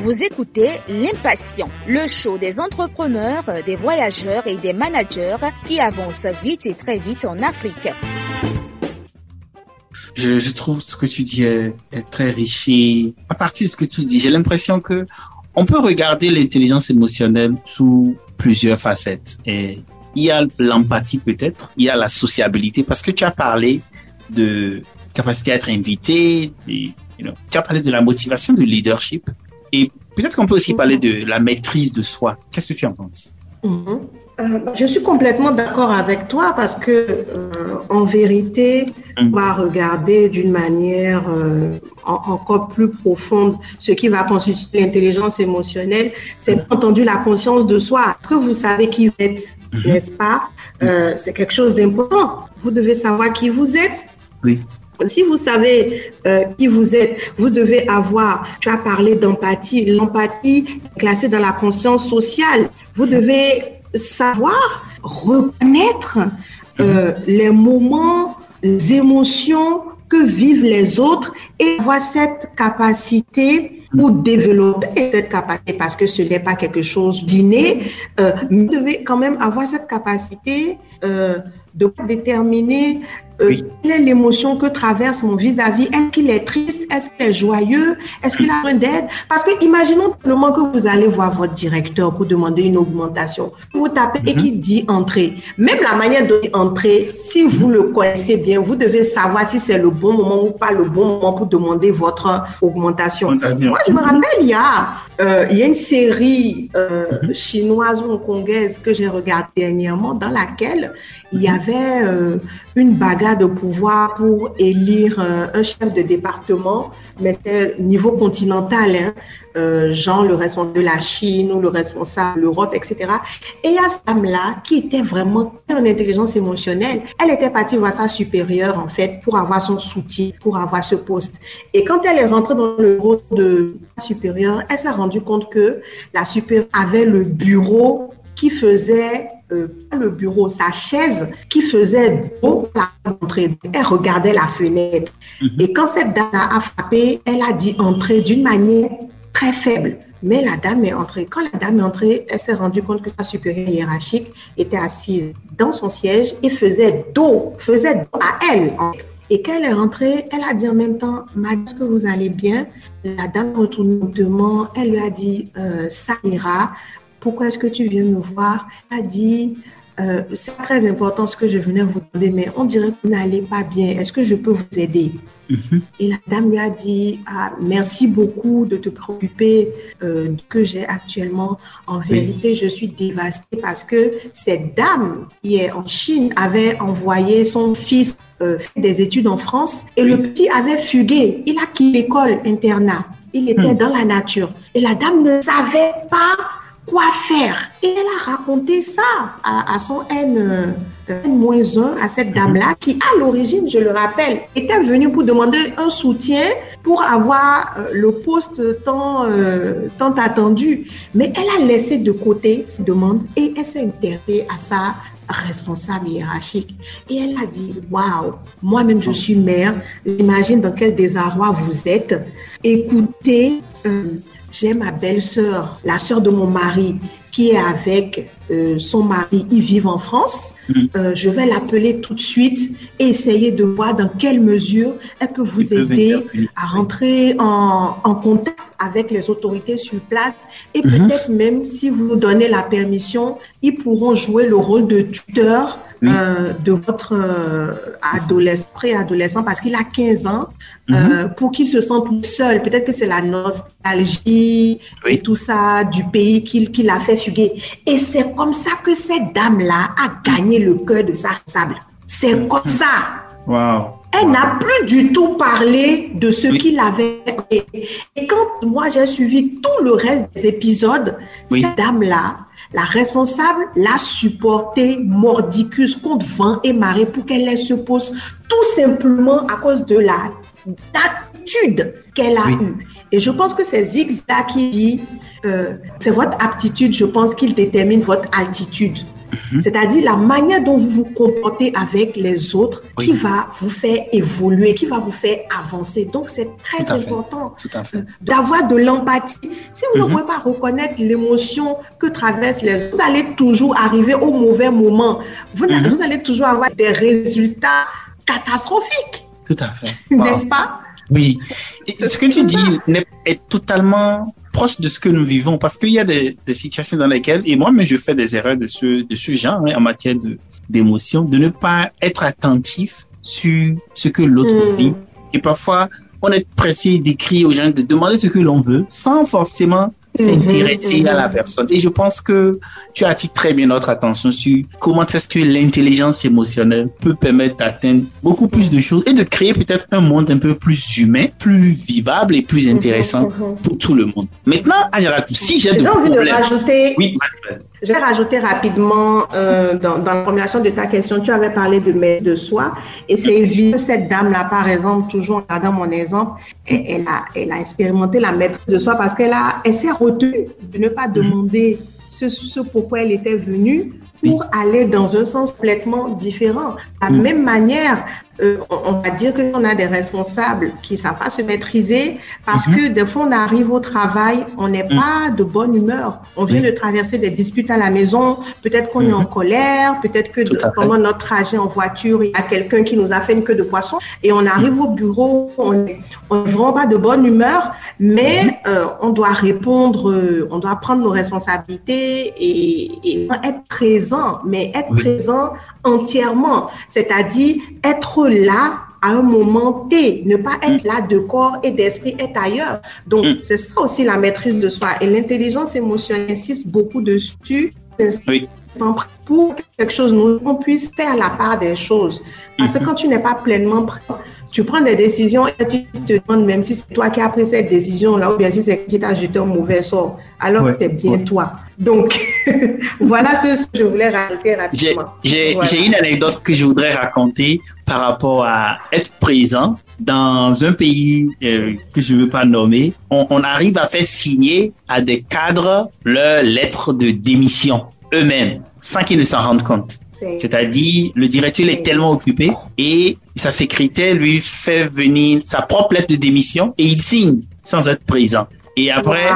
Vous écoutez L'Impatient, le show des entrepreneurs, des voyageurs et des managers qui avancent vite et très vite en Afrique je, trouve ce que tu dis est, très riche. Et à partir de ce que tu dis, j'ai l'impression que on peut regarder l'intelligence émotionnelle sous plusieurs facettes. Et il y a l'empathie peut-être, il y a la sociabilité, parce que tu as parlé de capacité à être invité, Tu as parlé de la motivation, de leadership. Et peut-être qu'on peut aussi parler de la maîtrise de soi. Qu'est-ce que tu en penses? Mhm. Euh, je suis complètement d'accord avec toi parce que, euh, en vérité, on mhm. va regarder d'une manière euh, encore plus profonde ce qui va constituer l'intelligence émotionnelle. C'est mhm. entendu la conscience de soi. Que vous savez qui vous êtes, n'est-ce pas? C'est quelque chose d'important. Vous devez savoir qui vous êtes. Oui. Si vous savez euh, qui vous êtes, vous devez avoir, tu as parlé d'empathie, l'empathie classée dans la conscience sociale. Vous devez savoir reconnaître euh, les moments, les émotions que vivent les autres et avoir cette capacité ou développer cette capacité parce que ce n'est pas quelque chose d'inné. Euh, vous devez quand même avoir cette capacité euh, de déterminer euh, quelle est l'émotion que traverse mon vis-à-vis? Est-ce qu'il est triste? Est-ce qu'il est joyeux? Est-ce qu'il a besoin d'aide? Parce que imaginons moment que vous allez voir votre directeur pour demander une augmentation. Vous tapez et mhm. qui dit entrer. Même la manière de entrer, si vous le connaissez bien, vous devez savoir si c'est le bon moment ou pas le bon moment pour demander votre augmentation. Moi, je me rappelle, il y a, euh, il y a une série euh, mhm. chinoise ou hongkongaise que j'ai regardée dernièrement dans laquelle il y avait une bagarre de pouvoir pour élire euh, un chef de département, mais c'est niveau continental, hein, euh, genre le responsable de la Chine ou le responsable de l'Europe, etc. Et a cette dame-là qui était vraiment en intelligence émotionnelle. Elle était partie voir sa supérieure, en fait, pour avoir son soutien, pour avoir ce poste. Et quand elle est rentrée dans le bureau de la supérieure, elle s'est rendue compte que la supérieure avait le bureau qui faisait euh, le bureau, sa chaise qui faisait beau la entrée. Elle regardait la fenêtre. Mhm. Et quand cette dame a frappé, elle a dit entrer d'une manière très faible. Mais la dame est entrée. Quand la dame est entrée, elle s'est rendue compte que sa supérieure hiérarchique était assise dans son siège et faisait dos, faisait dos à elle. Et quand elle est rentrée, elle a dit en même temps, Madame, est-ce que vous allez bien? La dame retourne lentement, elle lui a dit, euh, ça ira pourquoi est-ce que tu viens me voir? A dit, euh, c'est très important ce que je venais vous demander, mais on dirait que vous n'allez pas bien. Est-ce que je peux vous aider? Mhm. Et la dame lui a dit, ah, merci beaucoup de te préoccuper euh, que j'ai actuellement. En vérité, je suis dévastée parce que cette dame qui est en Chine avait envoyé son fils euh, faire des études en France et le petit avait fugué. Il a quitté l'école internat. Il était hmm. dans la nature. Et la dame ne savait pas quoi faire. Et elle a raconté ça à, son N, N-1, à cette dame-là, qui à l'origine, je le rappelle, était venue pour demander un soutien pour avoir euh, le poste tant, euh, tant attendu. Mais elle a laissé de côté cette demande et elle s'est intéressée à sa responsable hiérarchique. Et elle a dit, waouh, moi-même je suis mère, j'imagine dans quel désarroi vous êtes. Écoutez, euh, j'ai ma belle-sœur, la sœur de mon mari, qui est avec euh, son mari, ils vivent en France. Mm. Euh, je vais l'appeler tout de suite et essayer de voir dans quelle mesure elle peut vous aider à rentrer en, en, contact avec les autorités sur place. Et mm-hmm. peut-être même, si vous donnez la permission, ils pourront jouer le rôle de tuteur euh, de votre euh, adolescent, préadolescent, parce qu'il a 15 ans, euh, mhm. pour qu'il se sente seul. Peut-être que c'est la nostalgie et tout ça du pays qu'il a fait fuguer. Et c'est comme ça que cette dame-là a gagné le cœur de sa sable. C'est comme ça. Wow. Elle n'a plus du tout parlé de ce qu'il avait. Et quand moi j'ai suivi tout le reste des épisodes, cette dame-là, la responsable l'a supporté mordicus contre vent et marée pour qu'elle laisse se pose tout simplement à cause de la attitude qu'elle a eue. Et je pense que c'est Zigzag qui dit, euh, c'est votre aptitude, je pense qu'il détermine votre altitude. Mhm. C'est-à-dire la manière dont vous vous comportez avec les autres qui va vous faire évoluer, qui va vous faire avancer. Donc, c'est très important euh, d'avoir de l'empathie. Si vous ne mhm. pouvez pas reconnaître l'émotion que traversent les autres, vous allez toujours arriver au mauvais moment. Vous, mhm. vous allez toujours avoir des résultats catastrophiques. Tout à fait. N'est-ce pas? Oui. ce que tu dis est totalement proche de ce que nous vivons parce qu'il y a des, situations dans lesquelles, et moi, mais je fais des erreurs de ce, de ce genre hein, en matière d'émotion, de, ne pas être attentif sur ce que l'autre mm. vit. Et parfois, on est pressé d'écrire aux gens, de demander ce que l'on veut, sans forcément s'intéresser à la personne. Et je pense que tu attises très bien notre attention sur comment est-ce que l'intelligence émotionnelle peut permettre d'atteindre beaucoup plus de choses et de créer peut-être un monde un peu plus humain, plus vivable et plus intéressant pour tout le monde. Maintenant, si j'ai de envie de rajouter. Oui. Je vais rajouter rapidement euh, dans, dans, la formulation de ta question, tu avais parlé de maître de soi et c'est évident cette dame-là, par exemple, toujours en regardant mon exemple, elle, a, elle a expérimenté la maîtrise de soi parce qu'elle a, elle s'est retenue de ne pas demander ce, ce pourquoi elle était venue pour aller dans un sens complètement différent. De la même manière, euh, on va dire que on a des responsables qui ne savent pas se maîtriser parce mhm. que des fois on arrive au travail, on n'est mhm. pas de bonne humeur. On vient de traverser des disputes à la maison, peut-être qu'on est en mhm. colère, peut-être que pendant notre trajet en voiture, il y a quelqu'un qui nous a fait une queue de poisson et on arrive au bureau, on n'est vraiment pas de bonne humeur, mais euh, on doit répondre, euh, on doit prendre nos responsabilités et, et être présent, mais être présent entièrement, c'est-à-dire être là à un moment T, ne pas être là de corps et d'esprit, être ailleurs. Donc, mm. c'est ça aussi la maîtrise de soi. Et l'intelligence émotionnelle insiste beaucoup dessus. Oui. Pour quelque chose, nous, on puisse faire la part des choses. Parce que mm-hmm. quand tu n'es pas pleinement prêt, tu prends des décisions et tu te demandes même si c'est toi qui as pris cette décision-là ou bien si c'est qui t'a jeté un mauvais sort. Alors c'est bien toi. Donc, voilà ce que je voulais rajouter rapidement. J'ai une anecdote que je voudrais raconter par rapport à être présent dans un pays euh, que je ne veux pas nommer. On, on arrive à faire signer à des cadres leur lettre de démission eux-mêmes sans qu'ils ne s'en rendent compte. C'est-à-dire, le directeur est tellement occupé et sa secrétaire lui fait venir sa propre lettre de démission et il signe sans être présent. Et après,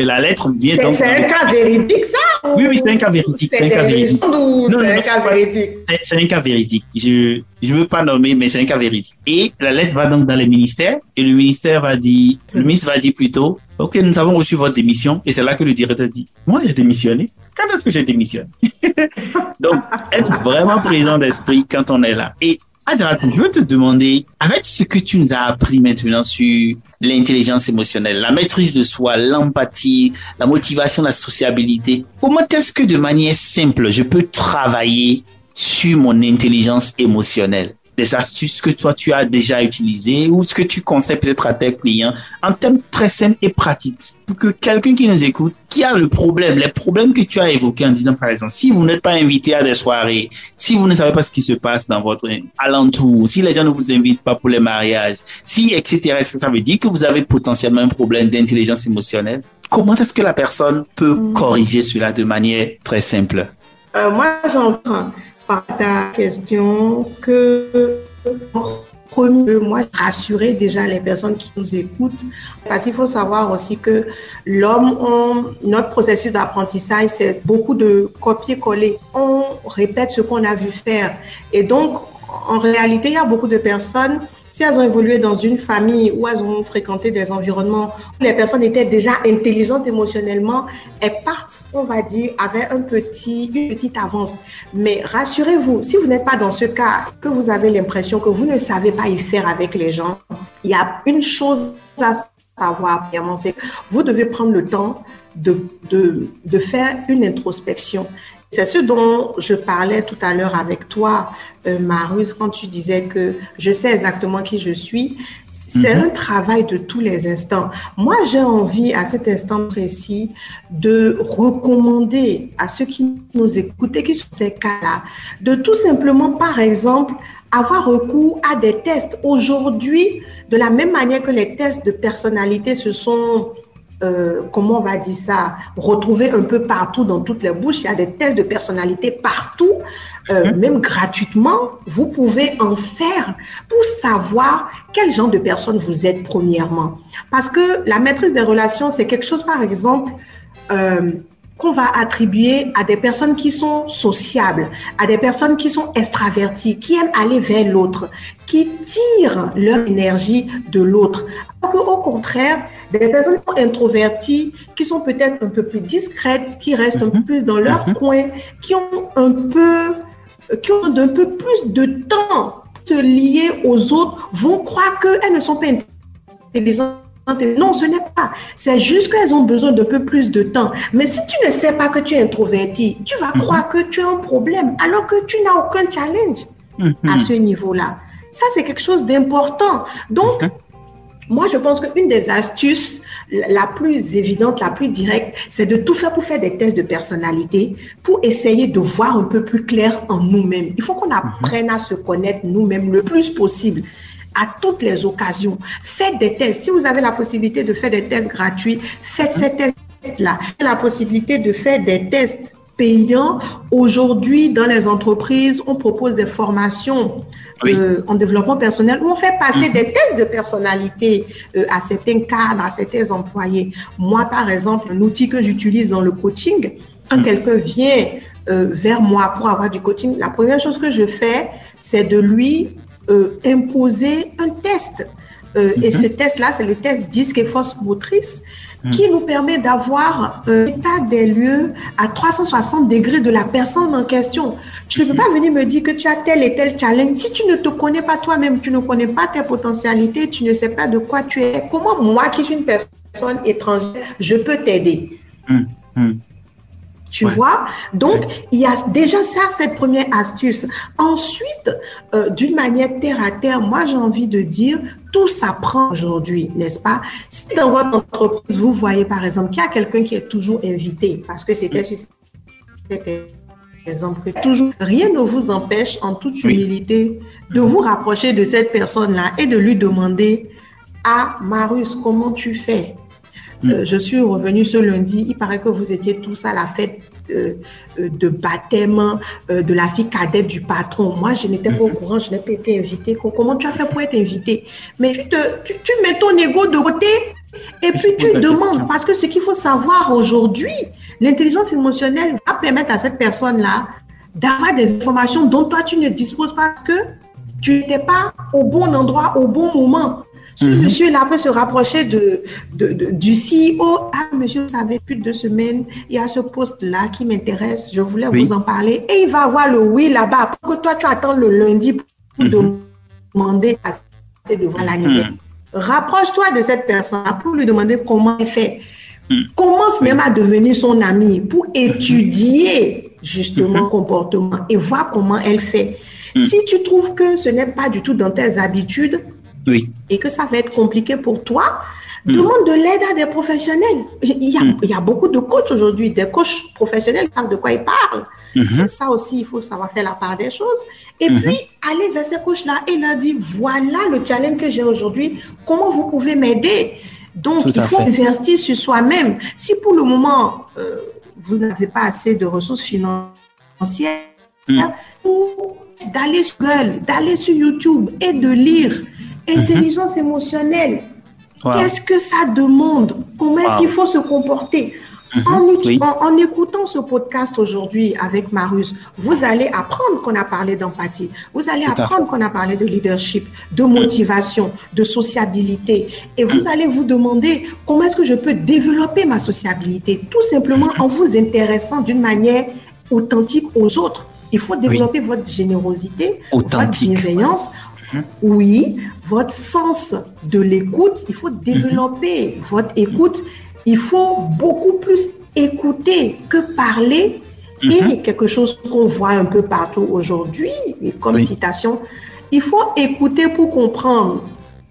la lettre vient donc. C'est un cas véridique, ça Oui, oui, c'est un cas véridique. C'est un cas véridique. Non, c'est un cas véridique? C'est un cas véridique. Je ne veux pas nommer, mais c'est un cas véridique. Et la lettre va donc dans les ministères et le ministère va dire, le ministre va dire plutôt, OK, nous avons reçu votre démission. Et c'est là que le directeur dit, moi, j'ai démissionné. Quand est-ce que j'ai démissionné? Donc, être vraiment présent d'esprit quand on est là. Et ah, je veux te demander, avec ce que tu nous as appris maintenant sur l'intelligence émotionnelle, la maîtrise de soi, l'empathie, la motivation, la sociabilité, comment est-ce que de manière simple, je peux travailler sur mon intelligence émotionnelle? Des astuces que toi tu as déjà utilisées ou ce que tu conseilles peut-être à tes clients en termes très simples et pratiques pour que quelqu'un qui nous écoute, qui a le problème, les problèmes que tu as évoqués en disant par exemple, si vous n'êtes pas invité à des soirées, si vous ne savez pas ce qui se passe dans votre alentour, si les gens ne vous invitent pas pour les mariages, si etc., ça veut dire que vous avez potentiellement un problème d'intelligence émotionnelle? Comment est-ce que la personne peut mm. corriger cela de manière très simple? Euh, moi, j'entends par ta question que moi, rassurer déjà les personnes qui nous écoutent, parce qu'il faut savoir aussi que l'homme, notre processus d'apprentissage, c'est beaucoup de copier-coller. On répète ce qu'on a vu faire. Et donc, en réalité, il y a beaucoup de personnes si elles ont évolué dans une famille où elles ont fréquenté des environnements où les personnes étaient déjà intelligentes émotionnellement, elles partent, on va dire, avec un petit, une petite avance. Mais rassurez-vous, si vous n'êtes pas dans ce cas, que vous avez l'impression que vous ne savez pas y faire avec les gens, il y a une chose à savoir, c'est que vous devez prendre le temps de, de, de faire une introspection. C'est ce dont je parlais tout à l'heure avec toi, euh, Marus, quand tu disais que je sais exactement qui je suis. C'est mhm. un travail de tous les instants. Moi, j'ai envie, à cet instant précis, de recommander à ceux qui nous écoutent et qui sont ces cas-là, de tout simplement, par exemple, avoir recours à des tests. Aujourd'hui, de la même manière que les tests de personnalité se sont euh, comment on va dire ça, retrouver un peu partout dans toutes les bouches. Il y a des tests de personnalité partout, euh, mhm. même gratuitement. Vous pouvez en faire pour savoir quel genre de personne vous êtes premièrement. Parce que la maîtrise des relations, c'est quelque chose, par exemple, euh, qu'on va attribuer à des personnes qui sont sociables, à des personnes qui sont extraverties, qui aiment aller vers l'autre, qui tirent leur énergie de l'autre. Alors au contraire, des personnes introverties, qui sont peut-être un peu plus discrètes, qui restent un peu mhm. plus dans leur mhm. coin, qui ont un peu, qui ont un peu plus de temps se lier aux autres, vont croire qu'elles ne sont pas intelligentes. Non, ce n'est pas. C'est juste qu'elles ont besoin d'un peu plus de temps. Mais si tu ne sais pas que tu es introverti, tu vas croire que tu as un problème alors que tu n'as aucun challenge à ce niveau-là. Ça, c'est quelque chose d'important. Donc, moi, je pense qu'une des astuces la plus évidente, la plus directe, c'est de tout faire pour faire des tests de personnalité, pour essayer de voir un peu plus clair en nous-mêmes. Il faut qu'on apprenne à se connaître nous-mêmes le plus possible à toutes les occasions. Faites des tests. Si vous avez la possibilité de faire des tests gratuits, faites ces tests-là. La possibilité de faire des tests payants. Aujourd'hui, dans les entreprises, on propose des formations euh, en développement personnel où on fait passer mhm. des tests de personnalité euh, à certains cadres, à certains employés. Moi, par exemple, un outil que j'utilise dans le coaching, quand mhm. quelqu'un vient euh, vers moi pour avoir du coaching, la première chose que je fais, c'est de lui imposer un test. Et mhm. ce test-là, c'est le test disque et force motrice qui nous permet d'avoir un état des lieux à 360 degrés de la personne en question. Tu ne peux pas venir me dire que tu as tel et tel challenge. Si tu ne te connais pas toi-même, tu ne connais pas tes potentialités, tu ne sais pas de quoi tu es, comment moi qui suis une personne étrangère, je peux t'aider? Hum, Tu vois? Donc, il y a déjà ça, cette première astuce. Ensuite, euh, d'une manière terre à terre, moi, j'ai envie de dire, tout s'apprend aujourd'hui, n'est-ce pas? Si dans votre entreprise, vous voyez, par exemple, qu'il y a quelqu'un qui est toujours invité, parce que c'était sur cet exemple, toujours, rien ne vous empêche, en toute humilité, de vous rapprocher de cette personne-là et de lui demander, ah, Marius, comment tu fais? Euh, je suis revenue ce lundi. Il paraît que vous étiez tous à la fête de, euh, de baptême euh, de la fille cadette du patron. Moi, je n'étais pas au courant, je n'ai pas été invitée. Comment tu as fait pour être invitée? Mais tu, te, tu, tu, mets ton ego de côté et puis tu demandes. Parce que ce qu'il faut savoir aujourd'hui, l'intelligence émotionnelle va permettre à cette personne-là d'avoir des informations dont toi, tu ne disposes pas parce que tu n'étais pas au bon endroit, au bon moment. Ce mhm. monsieur-là peut se rapprocher de, du CEO. Ah, monsieur, ça fait plus de deux semaines, il y a ce poste-là qui m'intéresse, je voulais vous en parler. Et il va avoir le oui là-bas. Pour que toi, tu attends le lundi pour mhm. demander à devant l'annuaire. Mhm. Rapproche-toi de cette personne pour lui demander comment elle fait. Commence même à devenir son ami pour étudier justement comportement et voir comment elle fait. Si tu trouves que ce n'est pas du tout dans tes habitudes, oui. et que ça va être compliqué pour toi, hmm. demande de l'aide à des professionnels. Il y a, hmm. il y a beaucoup de coachs aujourd'hui, des coachs professionnels savent de quoi ils parlent. Hmm. Ça aussi, il faut savoir faire la part des choses. Et puis, aller vers ces coachs-là et leur dire, voilà le challenge que j'ai aujourd'hui, comment vous pouvez m'aider? Donc, il faut investir sur soi-même. Si pour le moment, euh, vous n'avez pas assez de ressources financières, d'aller sur Google, d'aller sur YouTube et de lire Intelligence émotionnelle. Qu'est-ce que ça demande? Comment est-ce qu'il faut se comporter? Mhm. en, écoutant ce podcast aujourd'hui avec Marius, vous allez apprendre qu'on a parlé d'empathie, vous allez apprendre qu'on a parlé de leadership, de motivation, de sociabilité, et vous mhm. allez vous demander comment est-ce que je peux développer ma sociabilité, tout simplement en vous intéressant d'une manière authentique aux autres. Il faut développer votre générosité, votre bienveillance, oui, votre sens de l'écoute, il faut développer votre écoute. Il faut beaucoup plus écouter que parler. Et mhm. quelque chose qu'on voit un peu partout aujourd'hui, comme citation, il faut écouter pour comprendre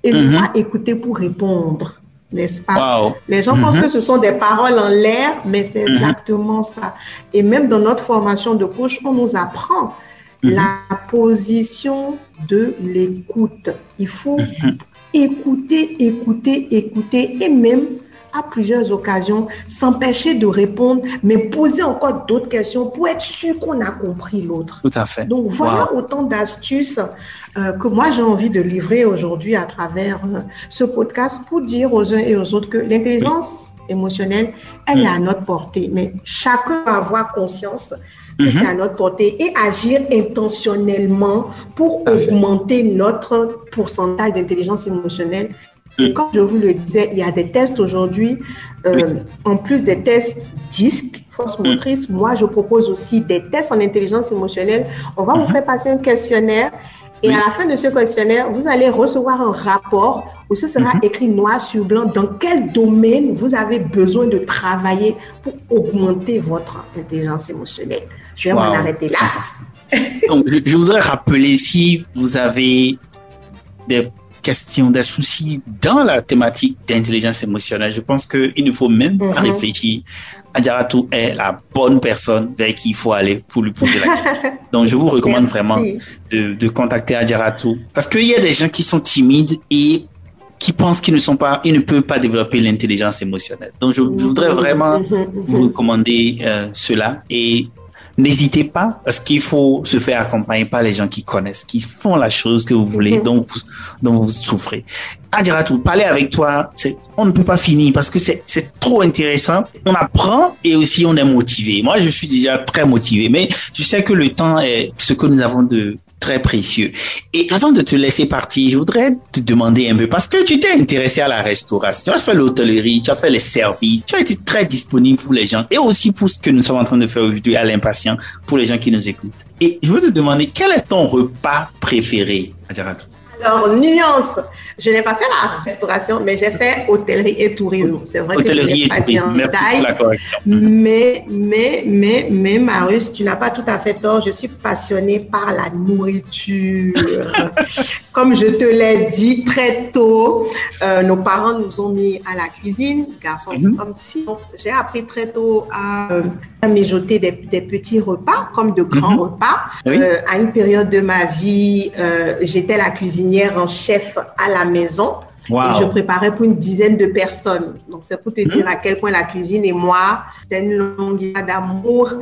et ne mhm. pas écouter pour répondre, n'est-ce pas? Les gens pensent mhm. que ce sont des paroles en l'air, mais c'est exactement ça. Et même dans notre formation de coach, on nous apprend Mhm. La position de l'écoute. Il faut mhm. écouter, écouter, écouter et même à plusieurs occasions s'empêcher de répondre, mais poser encore d'autres questions pour être sûr qu'on a compris l'autre. Tout à fait. Donc voilà autant d'astuces euh, que moi j'ai envie de livrer aujourd'hui à travers euh, ce podcast pour dire aux uns et aux autres que l'intelligence émotionnelle, elle est à notre portée, mais chacun va avoir conscience c'est mhm. à notre portée et agir intentionnellement pour augmenter notre pourcentage d'intelligence émotionnelle. Et comme je vous le disais, il y a des tests aujourd'hui, euh, en plus des tests disques, force mm. motrice, moi je propose aussi des tests en intelligence émotionnelle. On va vous mhm. faire passer un questionnaire Et à la fin de ce questionnaire, vous allez recevoir un rapport où ce sera mhm. écrit noir sur blanc dans quel domaine vous avez besoin de travailler pour augmenter votre intelligence émotionnelle? Je vais m'en arrêter là. Donc, je, voudrais rappeler si vous avez des questions, des soucis dans la thématique d'intelligence émotionnelle, je pense qu'il ne faut même pas mhm. réfléchir. Adjaratou est la bonne personne vers qui il faut aller pour lui poser la question. Donc, je vous recommande vraiment de, de contacter Adjaratou parce qu'il y a des gens qui sont timides et qui pensent qu'ils ne sont pas, ils ne peuvent pas développer l'intelligence émotionnelle. Donc, je, voudrais vraiment mhm, mhm, mhm. vous recommander euh, cela et n'hésitez pas parce qu'il faut se faire accompagner par les gens qui connaissent, qui font la chose que vous voulez, dont, vous, dont vous souffrez. tout parler avec toi, c'est, on ne peut pas finir parce que c'est, c'est trop intéressant. On apprend et aussi on est motivé. Moi, je suis déjà très motivé, mais je sais que le temps est ce que nous avons de, très précieux. Et avant de te laisser partir, je voudrais te demander un peu, parce que tu t'es intéressé à la restauration, tu as fait l'hôtellerie, tu as fait les services, tu as été très disponible pour les gens et aussi pour ce que nous sommes en train de faire aujourd'hui à l'impatient pour les gens qui nous écoutent. Et je veux te demander, quel est ton repas préféré, Adjaratou? Alors, nuance, je n'ai pas fait la restauration, mais j'ai fait hôtellerie et tourisme. C'est vrai hôtellerie que je et tourisme. Merci pour la correction. Mais, mais, mais, mais, Marius, tu n'as pas tout à fait tort. Je suis passionnée par la nourriture. Comme je te l'ai dit très tôt, euh, nos parents nous ont mis à la cuisine, garçons mm comme filles. J'ai appris très tôt à, euh, mijoter des, petits repas, comme de grands mhm. repas. Euh, à une période de ma vie, j'étais la cuisinière en chef à la maison. Et je préparais pour une dizaine de personnes. Donc, c'est pour te dire à quel point la cuisine et moi, c'est une longue d'amour.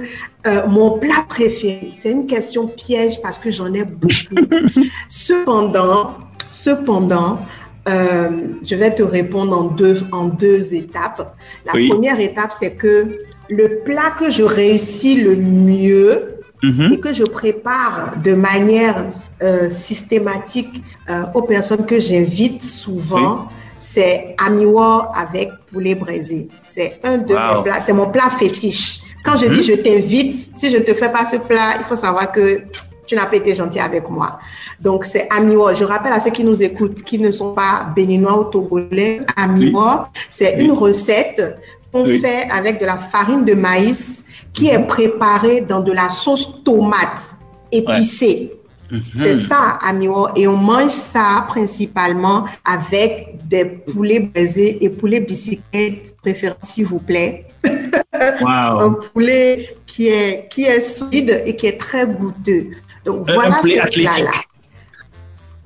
Euh, mon plat préféré, c'est une question piège parce que j'en ai beaucoup. cependant, cependant, euh, je vais te répondre en deux, en deux étapes. La première étape, c'est que le plat que je réussis le mieux, Mm-hmm. et que je prépare de manière euh, systématique euh, aux personnes que j'invite souvent, c'est amiwa avec poulet braisé. C'est un de mes plats, c'est mon plat fétiche. Quand je dis mm-hmm. je t'invite, si je ne te fais pas ce plat, il faut savoir que tu n'as pas été gentil avec moi. Donc, c'est amiwa. Je rappelle à ceux qui nous écoutent, qui ne sont pas béninois ou togolais, amiwa, c'est une recette qu'on fait avec de la farine de maïs qui est préparée dans de la sauce tomate épicée. Mhm. C'est ça, amiwo. Et on mange ça principalement avec des poulets braisés et poulets bicyclettes, préférez s'il vous plaît. un poulet qui est, qui est solide et qui est très goûteux. Donc, voilà un poulet athlétique.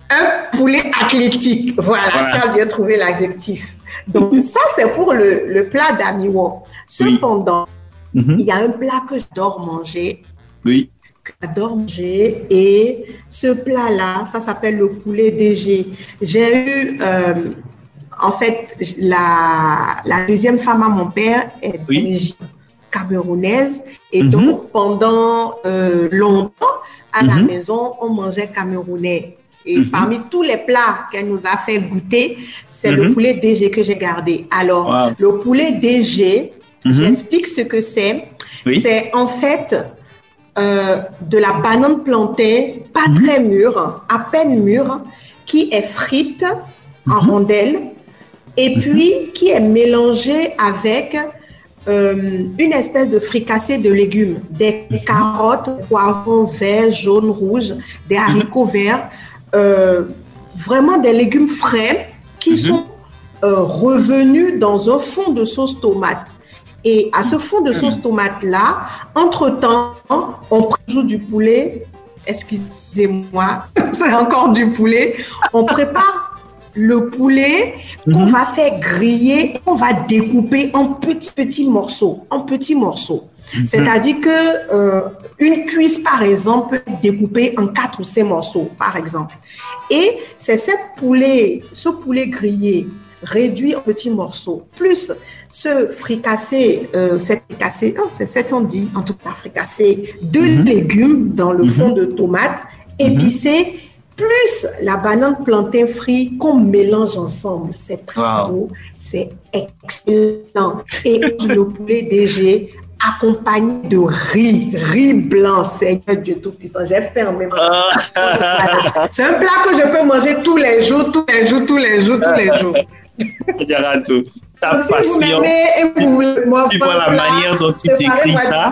Un poulet athlétique. Voilà, tu as bien trouvé l'adjectif. Donc, ça, c'est pour le, le plat d'amiwo. Cependant, Mhm. Il y a un plat que j'adore manger. Oui. Que j'adore manger. Et ce plat-là, ça s'appelle le poulet DG. J'ai eu, euh, en fait, la, la, deuxième femme à mon père est camerounaise. Et mhm. donc, pendant euh, longtemps, à la mhm. maison, on mangeait camerounais. Et parmi tous les plats qu'elle nous a fait goûter, c'est le poulet DG que j'ai gardé. Alors, le poulet DG, Mhm. J'explique ce que c'est. C'est en fait euh, de la banane plantée, pas mhm. très mûre, à peine mûre, qui est frite en mhm. rondelles et puis qui est mélangée avec euh, une espèce de fricassé de légumes, des carottes, poivrons verts, jaunes, rouges, des haricots verts, euh, vraiment des légumes frais qui sont revenus dans un fond de sauce tomate. Et à ce fond de sauce tomate-là, entre-temps, on prend du poulet. Excusez-moi, c'est encore du poulet. On prépare le poulet qu'on mhm. va faire griller, on va découper en petits petits morceaux, en petits morceaux. C'est-à-dire que euh, une cuisse, par exemple, peut être découpée en quatre ou cinq morceaux, par exemple. Et c'est ce poulet, ce poulet grillé réduit en petits morceaux, plus ce fricassé, euh, cette fricassé, oh, c'est cette on dit, en tout cas fricassé, de mhm. légumes dans le fond mhm. de tomate, épicé, plus la banane plantain frit qu'on mélange ensemble. C'est très beau, c'est excellent. Et le poulet DG accompagné de riz, riz blanc, Seigneur Dieu Tout-Puissant. J'ai fermé. Ah. C'est un plat que je peux manger tous les jours, tous les jours, tous les jours, tous les jours. tout. Ta Donc, passion. Si vous et vous voulez, moi, tu vois la manière dont tu décris ça.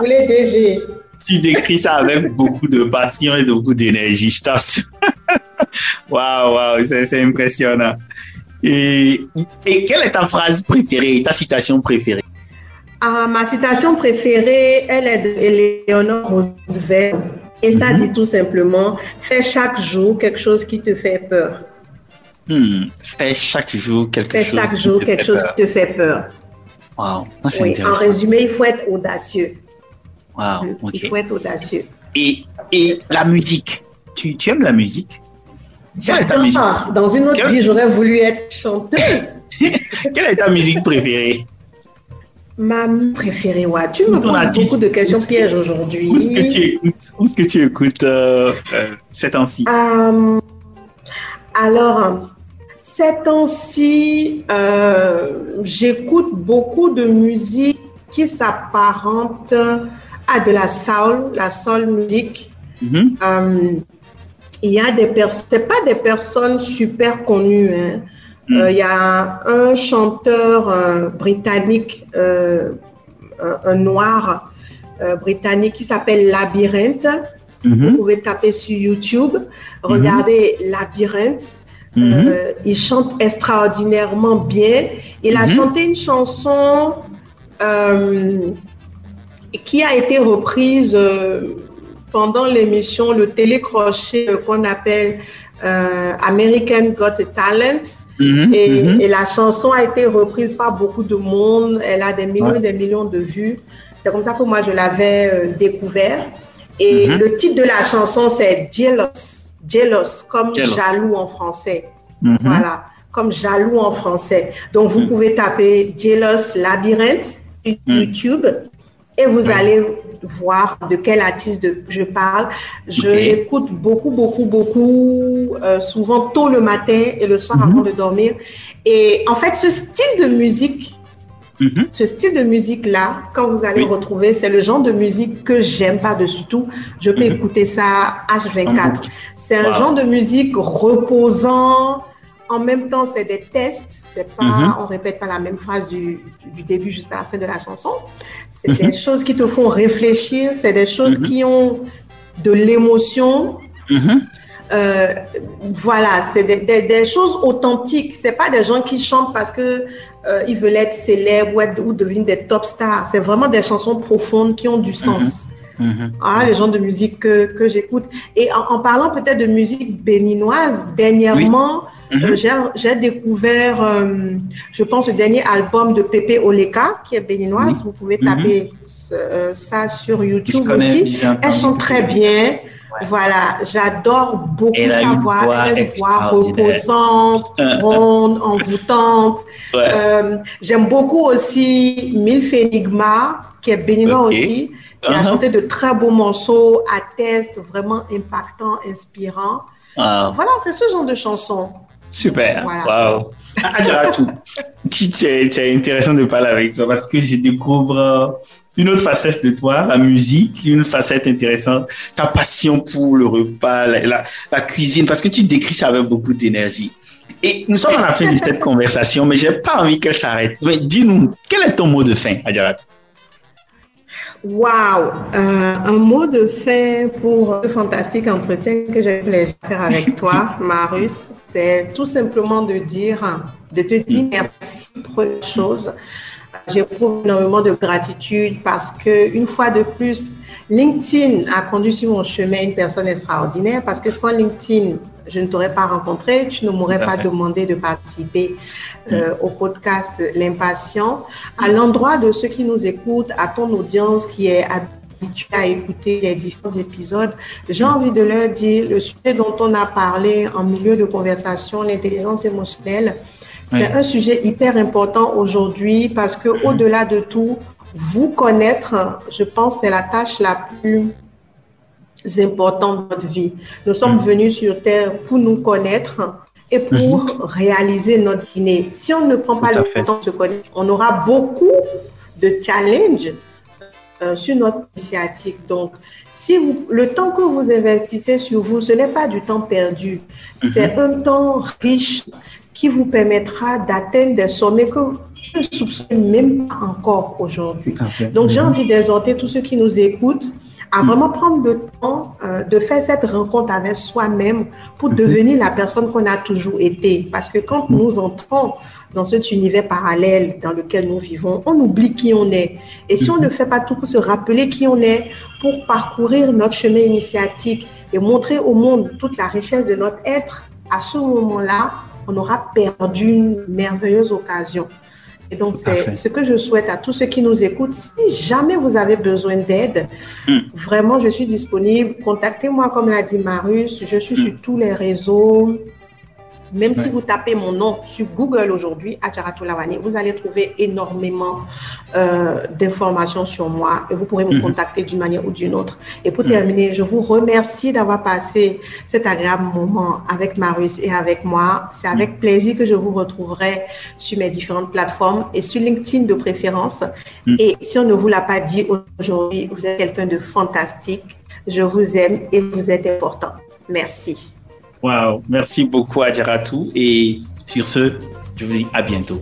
Tu décris ça avec beaucoup de passion et beaucoup d'énergie, je t'assure. Waouh, waouh, c'est impressionnant. Et, et quelle est ta phrase préférée, ta citation préférée? Ah, Ma citation préférée, elle est de Eleanor Roosevelt. Et ça mhm. dit tout simplement, fais chaque jour quelque chose qui te fait peur. Hmm. Fais chaque jour quelque fais chose, chaque jour qui, quelque chose qui te fait peur. Wow, oui, en résumé, il faut être audacieux. Wow, Il faut être audacieux. Et, et la musique, tu, tu aimes la musique? J'adore. Dans une autre vie, j'aurais voulu être chanteuse. Quelle est ta musique préférée? Ma préférée, ouais. Tu me poses beaucoup de questions pièges aujourd'hui. Où est-ce que tu écoutes, où est-ce que tu écoutes euh, euh, ces temps-ci? Euh, Alors, ces temps-ci, j'écoute beaucoup de musique qui s'apparente à de la soul, la soul musique. Mm-hmm il y a des personnes, c'est pas des personnes super connues. Hein. Hmm. Euh, il y a un chanteur euh, britannique, euh, un, noir britannique qui s'appelle Labyrinthe. Mm-hmm. Vous pouvez taper sur YouTube, regardez mm-hmm. Labyrinthe. Mm-hmm. il chante extraordinairement bien. Il a chanté une chanson qui a été reprise pendant l'émission, le télécrochet qu'on appelle euh, American Got Talent. Mhm, mhm. et, la chanson a été reprise par beaucoup de monde. Elle a des millions et des millions de vues. C'est comme ça que moi, je l'avais euh, découvert. Et mhm. le titre de la chanson, c'est Jealous. Jealous, comme jaloux en français. Voilà, comme jaloux en français. Donc, vous pouvez taper Jealous Labyrinthe YouTube et vous allez voir de quel artiste je parle. Je l'écoute beaucoup, beaucoup, beaucoup, euh, souvent tôt le matin et le soir avant mhm. de dormir. Et en fait, ce style de musique, mhm. ce style de musique-là, quand vous allez retrouver, c'est le genre de musique que j'aime pas-dessus tout. Je peux mhm. écouter ça H24. C'est un genre de musique reposant, en même temps, c'est des tests. C'est pas, mhm. on répète pas la même phrase du, début jusqu'à la fin de la chanson. C'est des mhm. choses qui te font réfléchir. C'est des choses mhm. qui ont de l'émotion. Euh, voilà, c'est des, choses authentiques. C'est pas des gens qui chantent parce que euh, ils veulent être célèbres ou, devenir des top stars. C'est vraiment des chansons profondes qui ont du sens. Ah, les gens de musique que, que j'écoute. Et en, parlant peut-être de musique béninoise, dernièrement, euh, mhm. J'ai découvert, euh, je pense, le dernier album de Pepe Oleka, qui est béninoise. Vous pouvez taper euh, ça sur YouTube aussi. Elles sont très bien. Voilà, j'adore beaucoup sa voix. Elle a une voix reposante, ronde, envoûtante. J'aime beaucoup aussi Milf Enigma, qui est béninois aussi, qui a uh-huh. chanté de très beaux morceaux à test, vraiment impactants, inspirants. Voilà, c'est ce genre de chanson. Super. Wow. c'est intéressant de parler avec toi parce que je découvre une autre facette de toi, la musique, une facette intéressante, ta passion pour le repas, la, la, cuisine, parce que tu décris ça avec beaucoup d'énergie. Et nous sommes à la fin de cette conversation, mais j'ai pas envie qu'elle s'arrête. Mais dis-nous, quel est ton mot de fin, Adjarat? Wow! Euh, un mot de fin pour ce fantastique entretien que j'ai plaisir à faire avec toi, Marus, c'est tout simplement de dire, de te dire merci pour une chose. J'éprouve énormément de gratitude parce que une fois de plus, LinkedIn a conduit sur mon chemin une personne extraordinaire parce que sans LinkedIn, je ne t'aurais pas rencontré, tu ne m'aurais pas demandé de participer euh, au podcast L'Impatient. À l'endroit de ceux qui nous écoutent, à ton audience qui est habituée à écouter les différents épisodes, j'ai envie de leur dire le sujet dont on a parlé en milieu de conversation, l'intelligence émotionnelle, c'est un sujet hyper important aujourd'hui parce que au-delà de tout, vous connaître, je pense, c'est la tâche la plus importante de notre vie. Nous sommes mm. venus sur Terre pour nous connaître et pour mm-hmm. réaliser notre dîner. Si on ne prend pas le temps de se connaître, on aura beaucoup de challenges euh, sur notre initiative. Donc, si vous, le temps que vous investissez sur vous, ce n'est pas du temps perdu. C'est un temps riche qui vous permettra d'atteindre des sommets que vous ne soupçonnez même pas encore aujourd'hui. Donc, j'ai envie d'exhorter tous ceux qui nous écoutent à vraiment prendre le temps euh, de faire cette rencontre avec soi-même pour devenir la personne qu'on a toujours été. Parce que quand nous entrons dans cet univers parallèle dans lequel nous vivons, on oublie qui on est. Et si on ne fait pas tout pour se rappeler qui on est, pour parcourir notre chemin initiatique et montrer au monde toute la richesse de notre être, à ce moment-là, on aura perdu une merveilleuse occasion. Et donc, c'est ce que je souhaite à tous ceux qui nous écoutent. Si jamais vous avez besoin d'aide, hmm. vraiment, je suis disponible. Contactez-moi, comme l'a dit Marius. Je suis hmm. sur tous les réseaux. Même si vous tapez mon nom sur Google aujourd'hui, Adjaratou vous allez trouver énormément euh, d'informations sur moi et vous pourrez me mhm. contacter d'une manière ou d'une autre. Et pour mhm. terminer, je vous remercie d'avoir passé cet agréable moment avec Marius et avec moi. C'est avec mhm. plaisir que je vous retrouverai sur mes différentes plateformes et sur LinkedIn de préférence. Et si on ne vous l'a pas dit aujourd'hui, vous êtes quelqu'un de fantastique. Je vous aime et vous êtes important. Merci. Wow, merci beaucoup Adjaratou et sur ce, je vous dis à bientôt.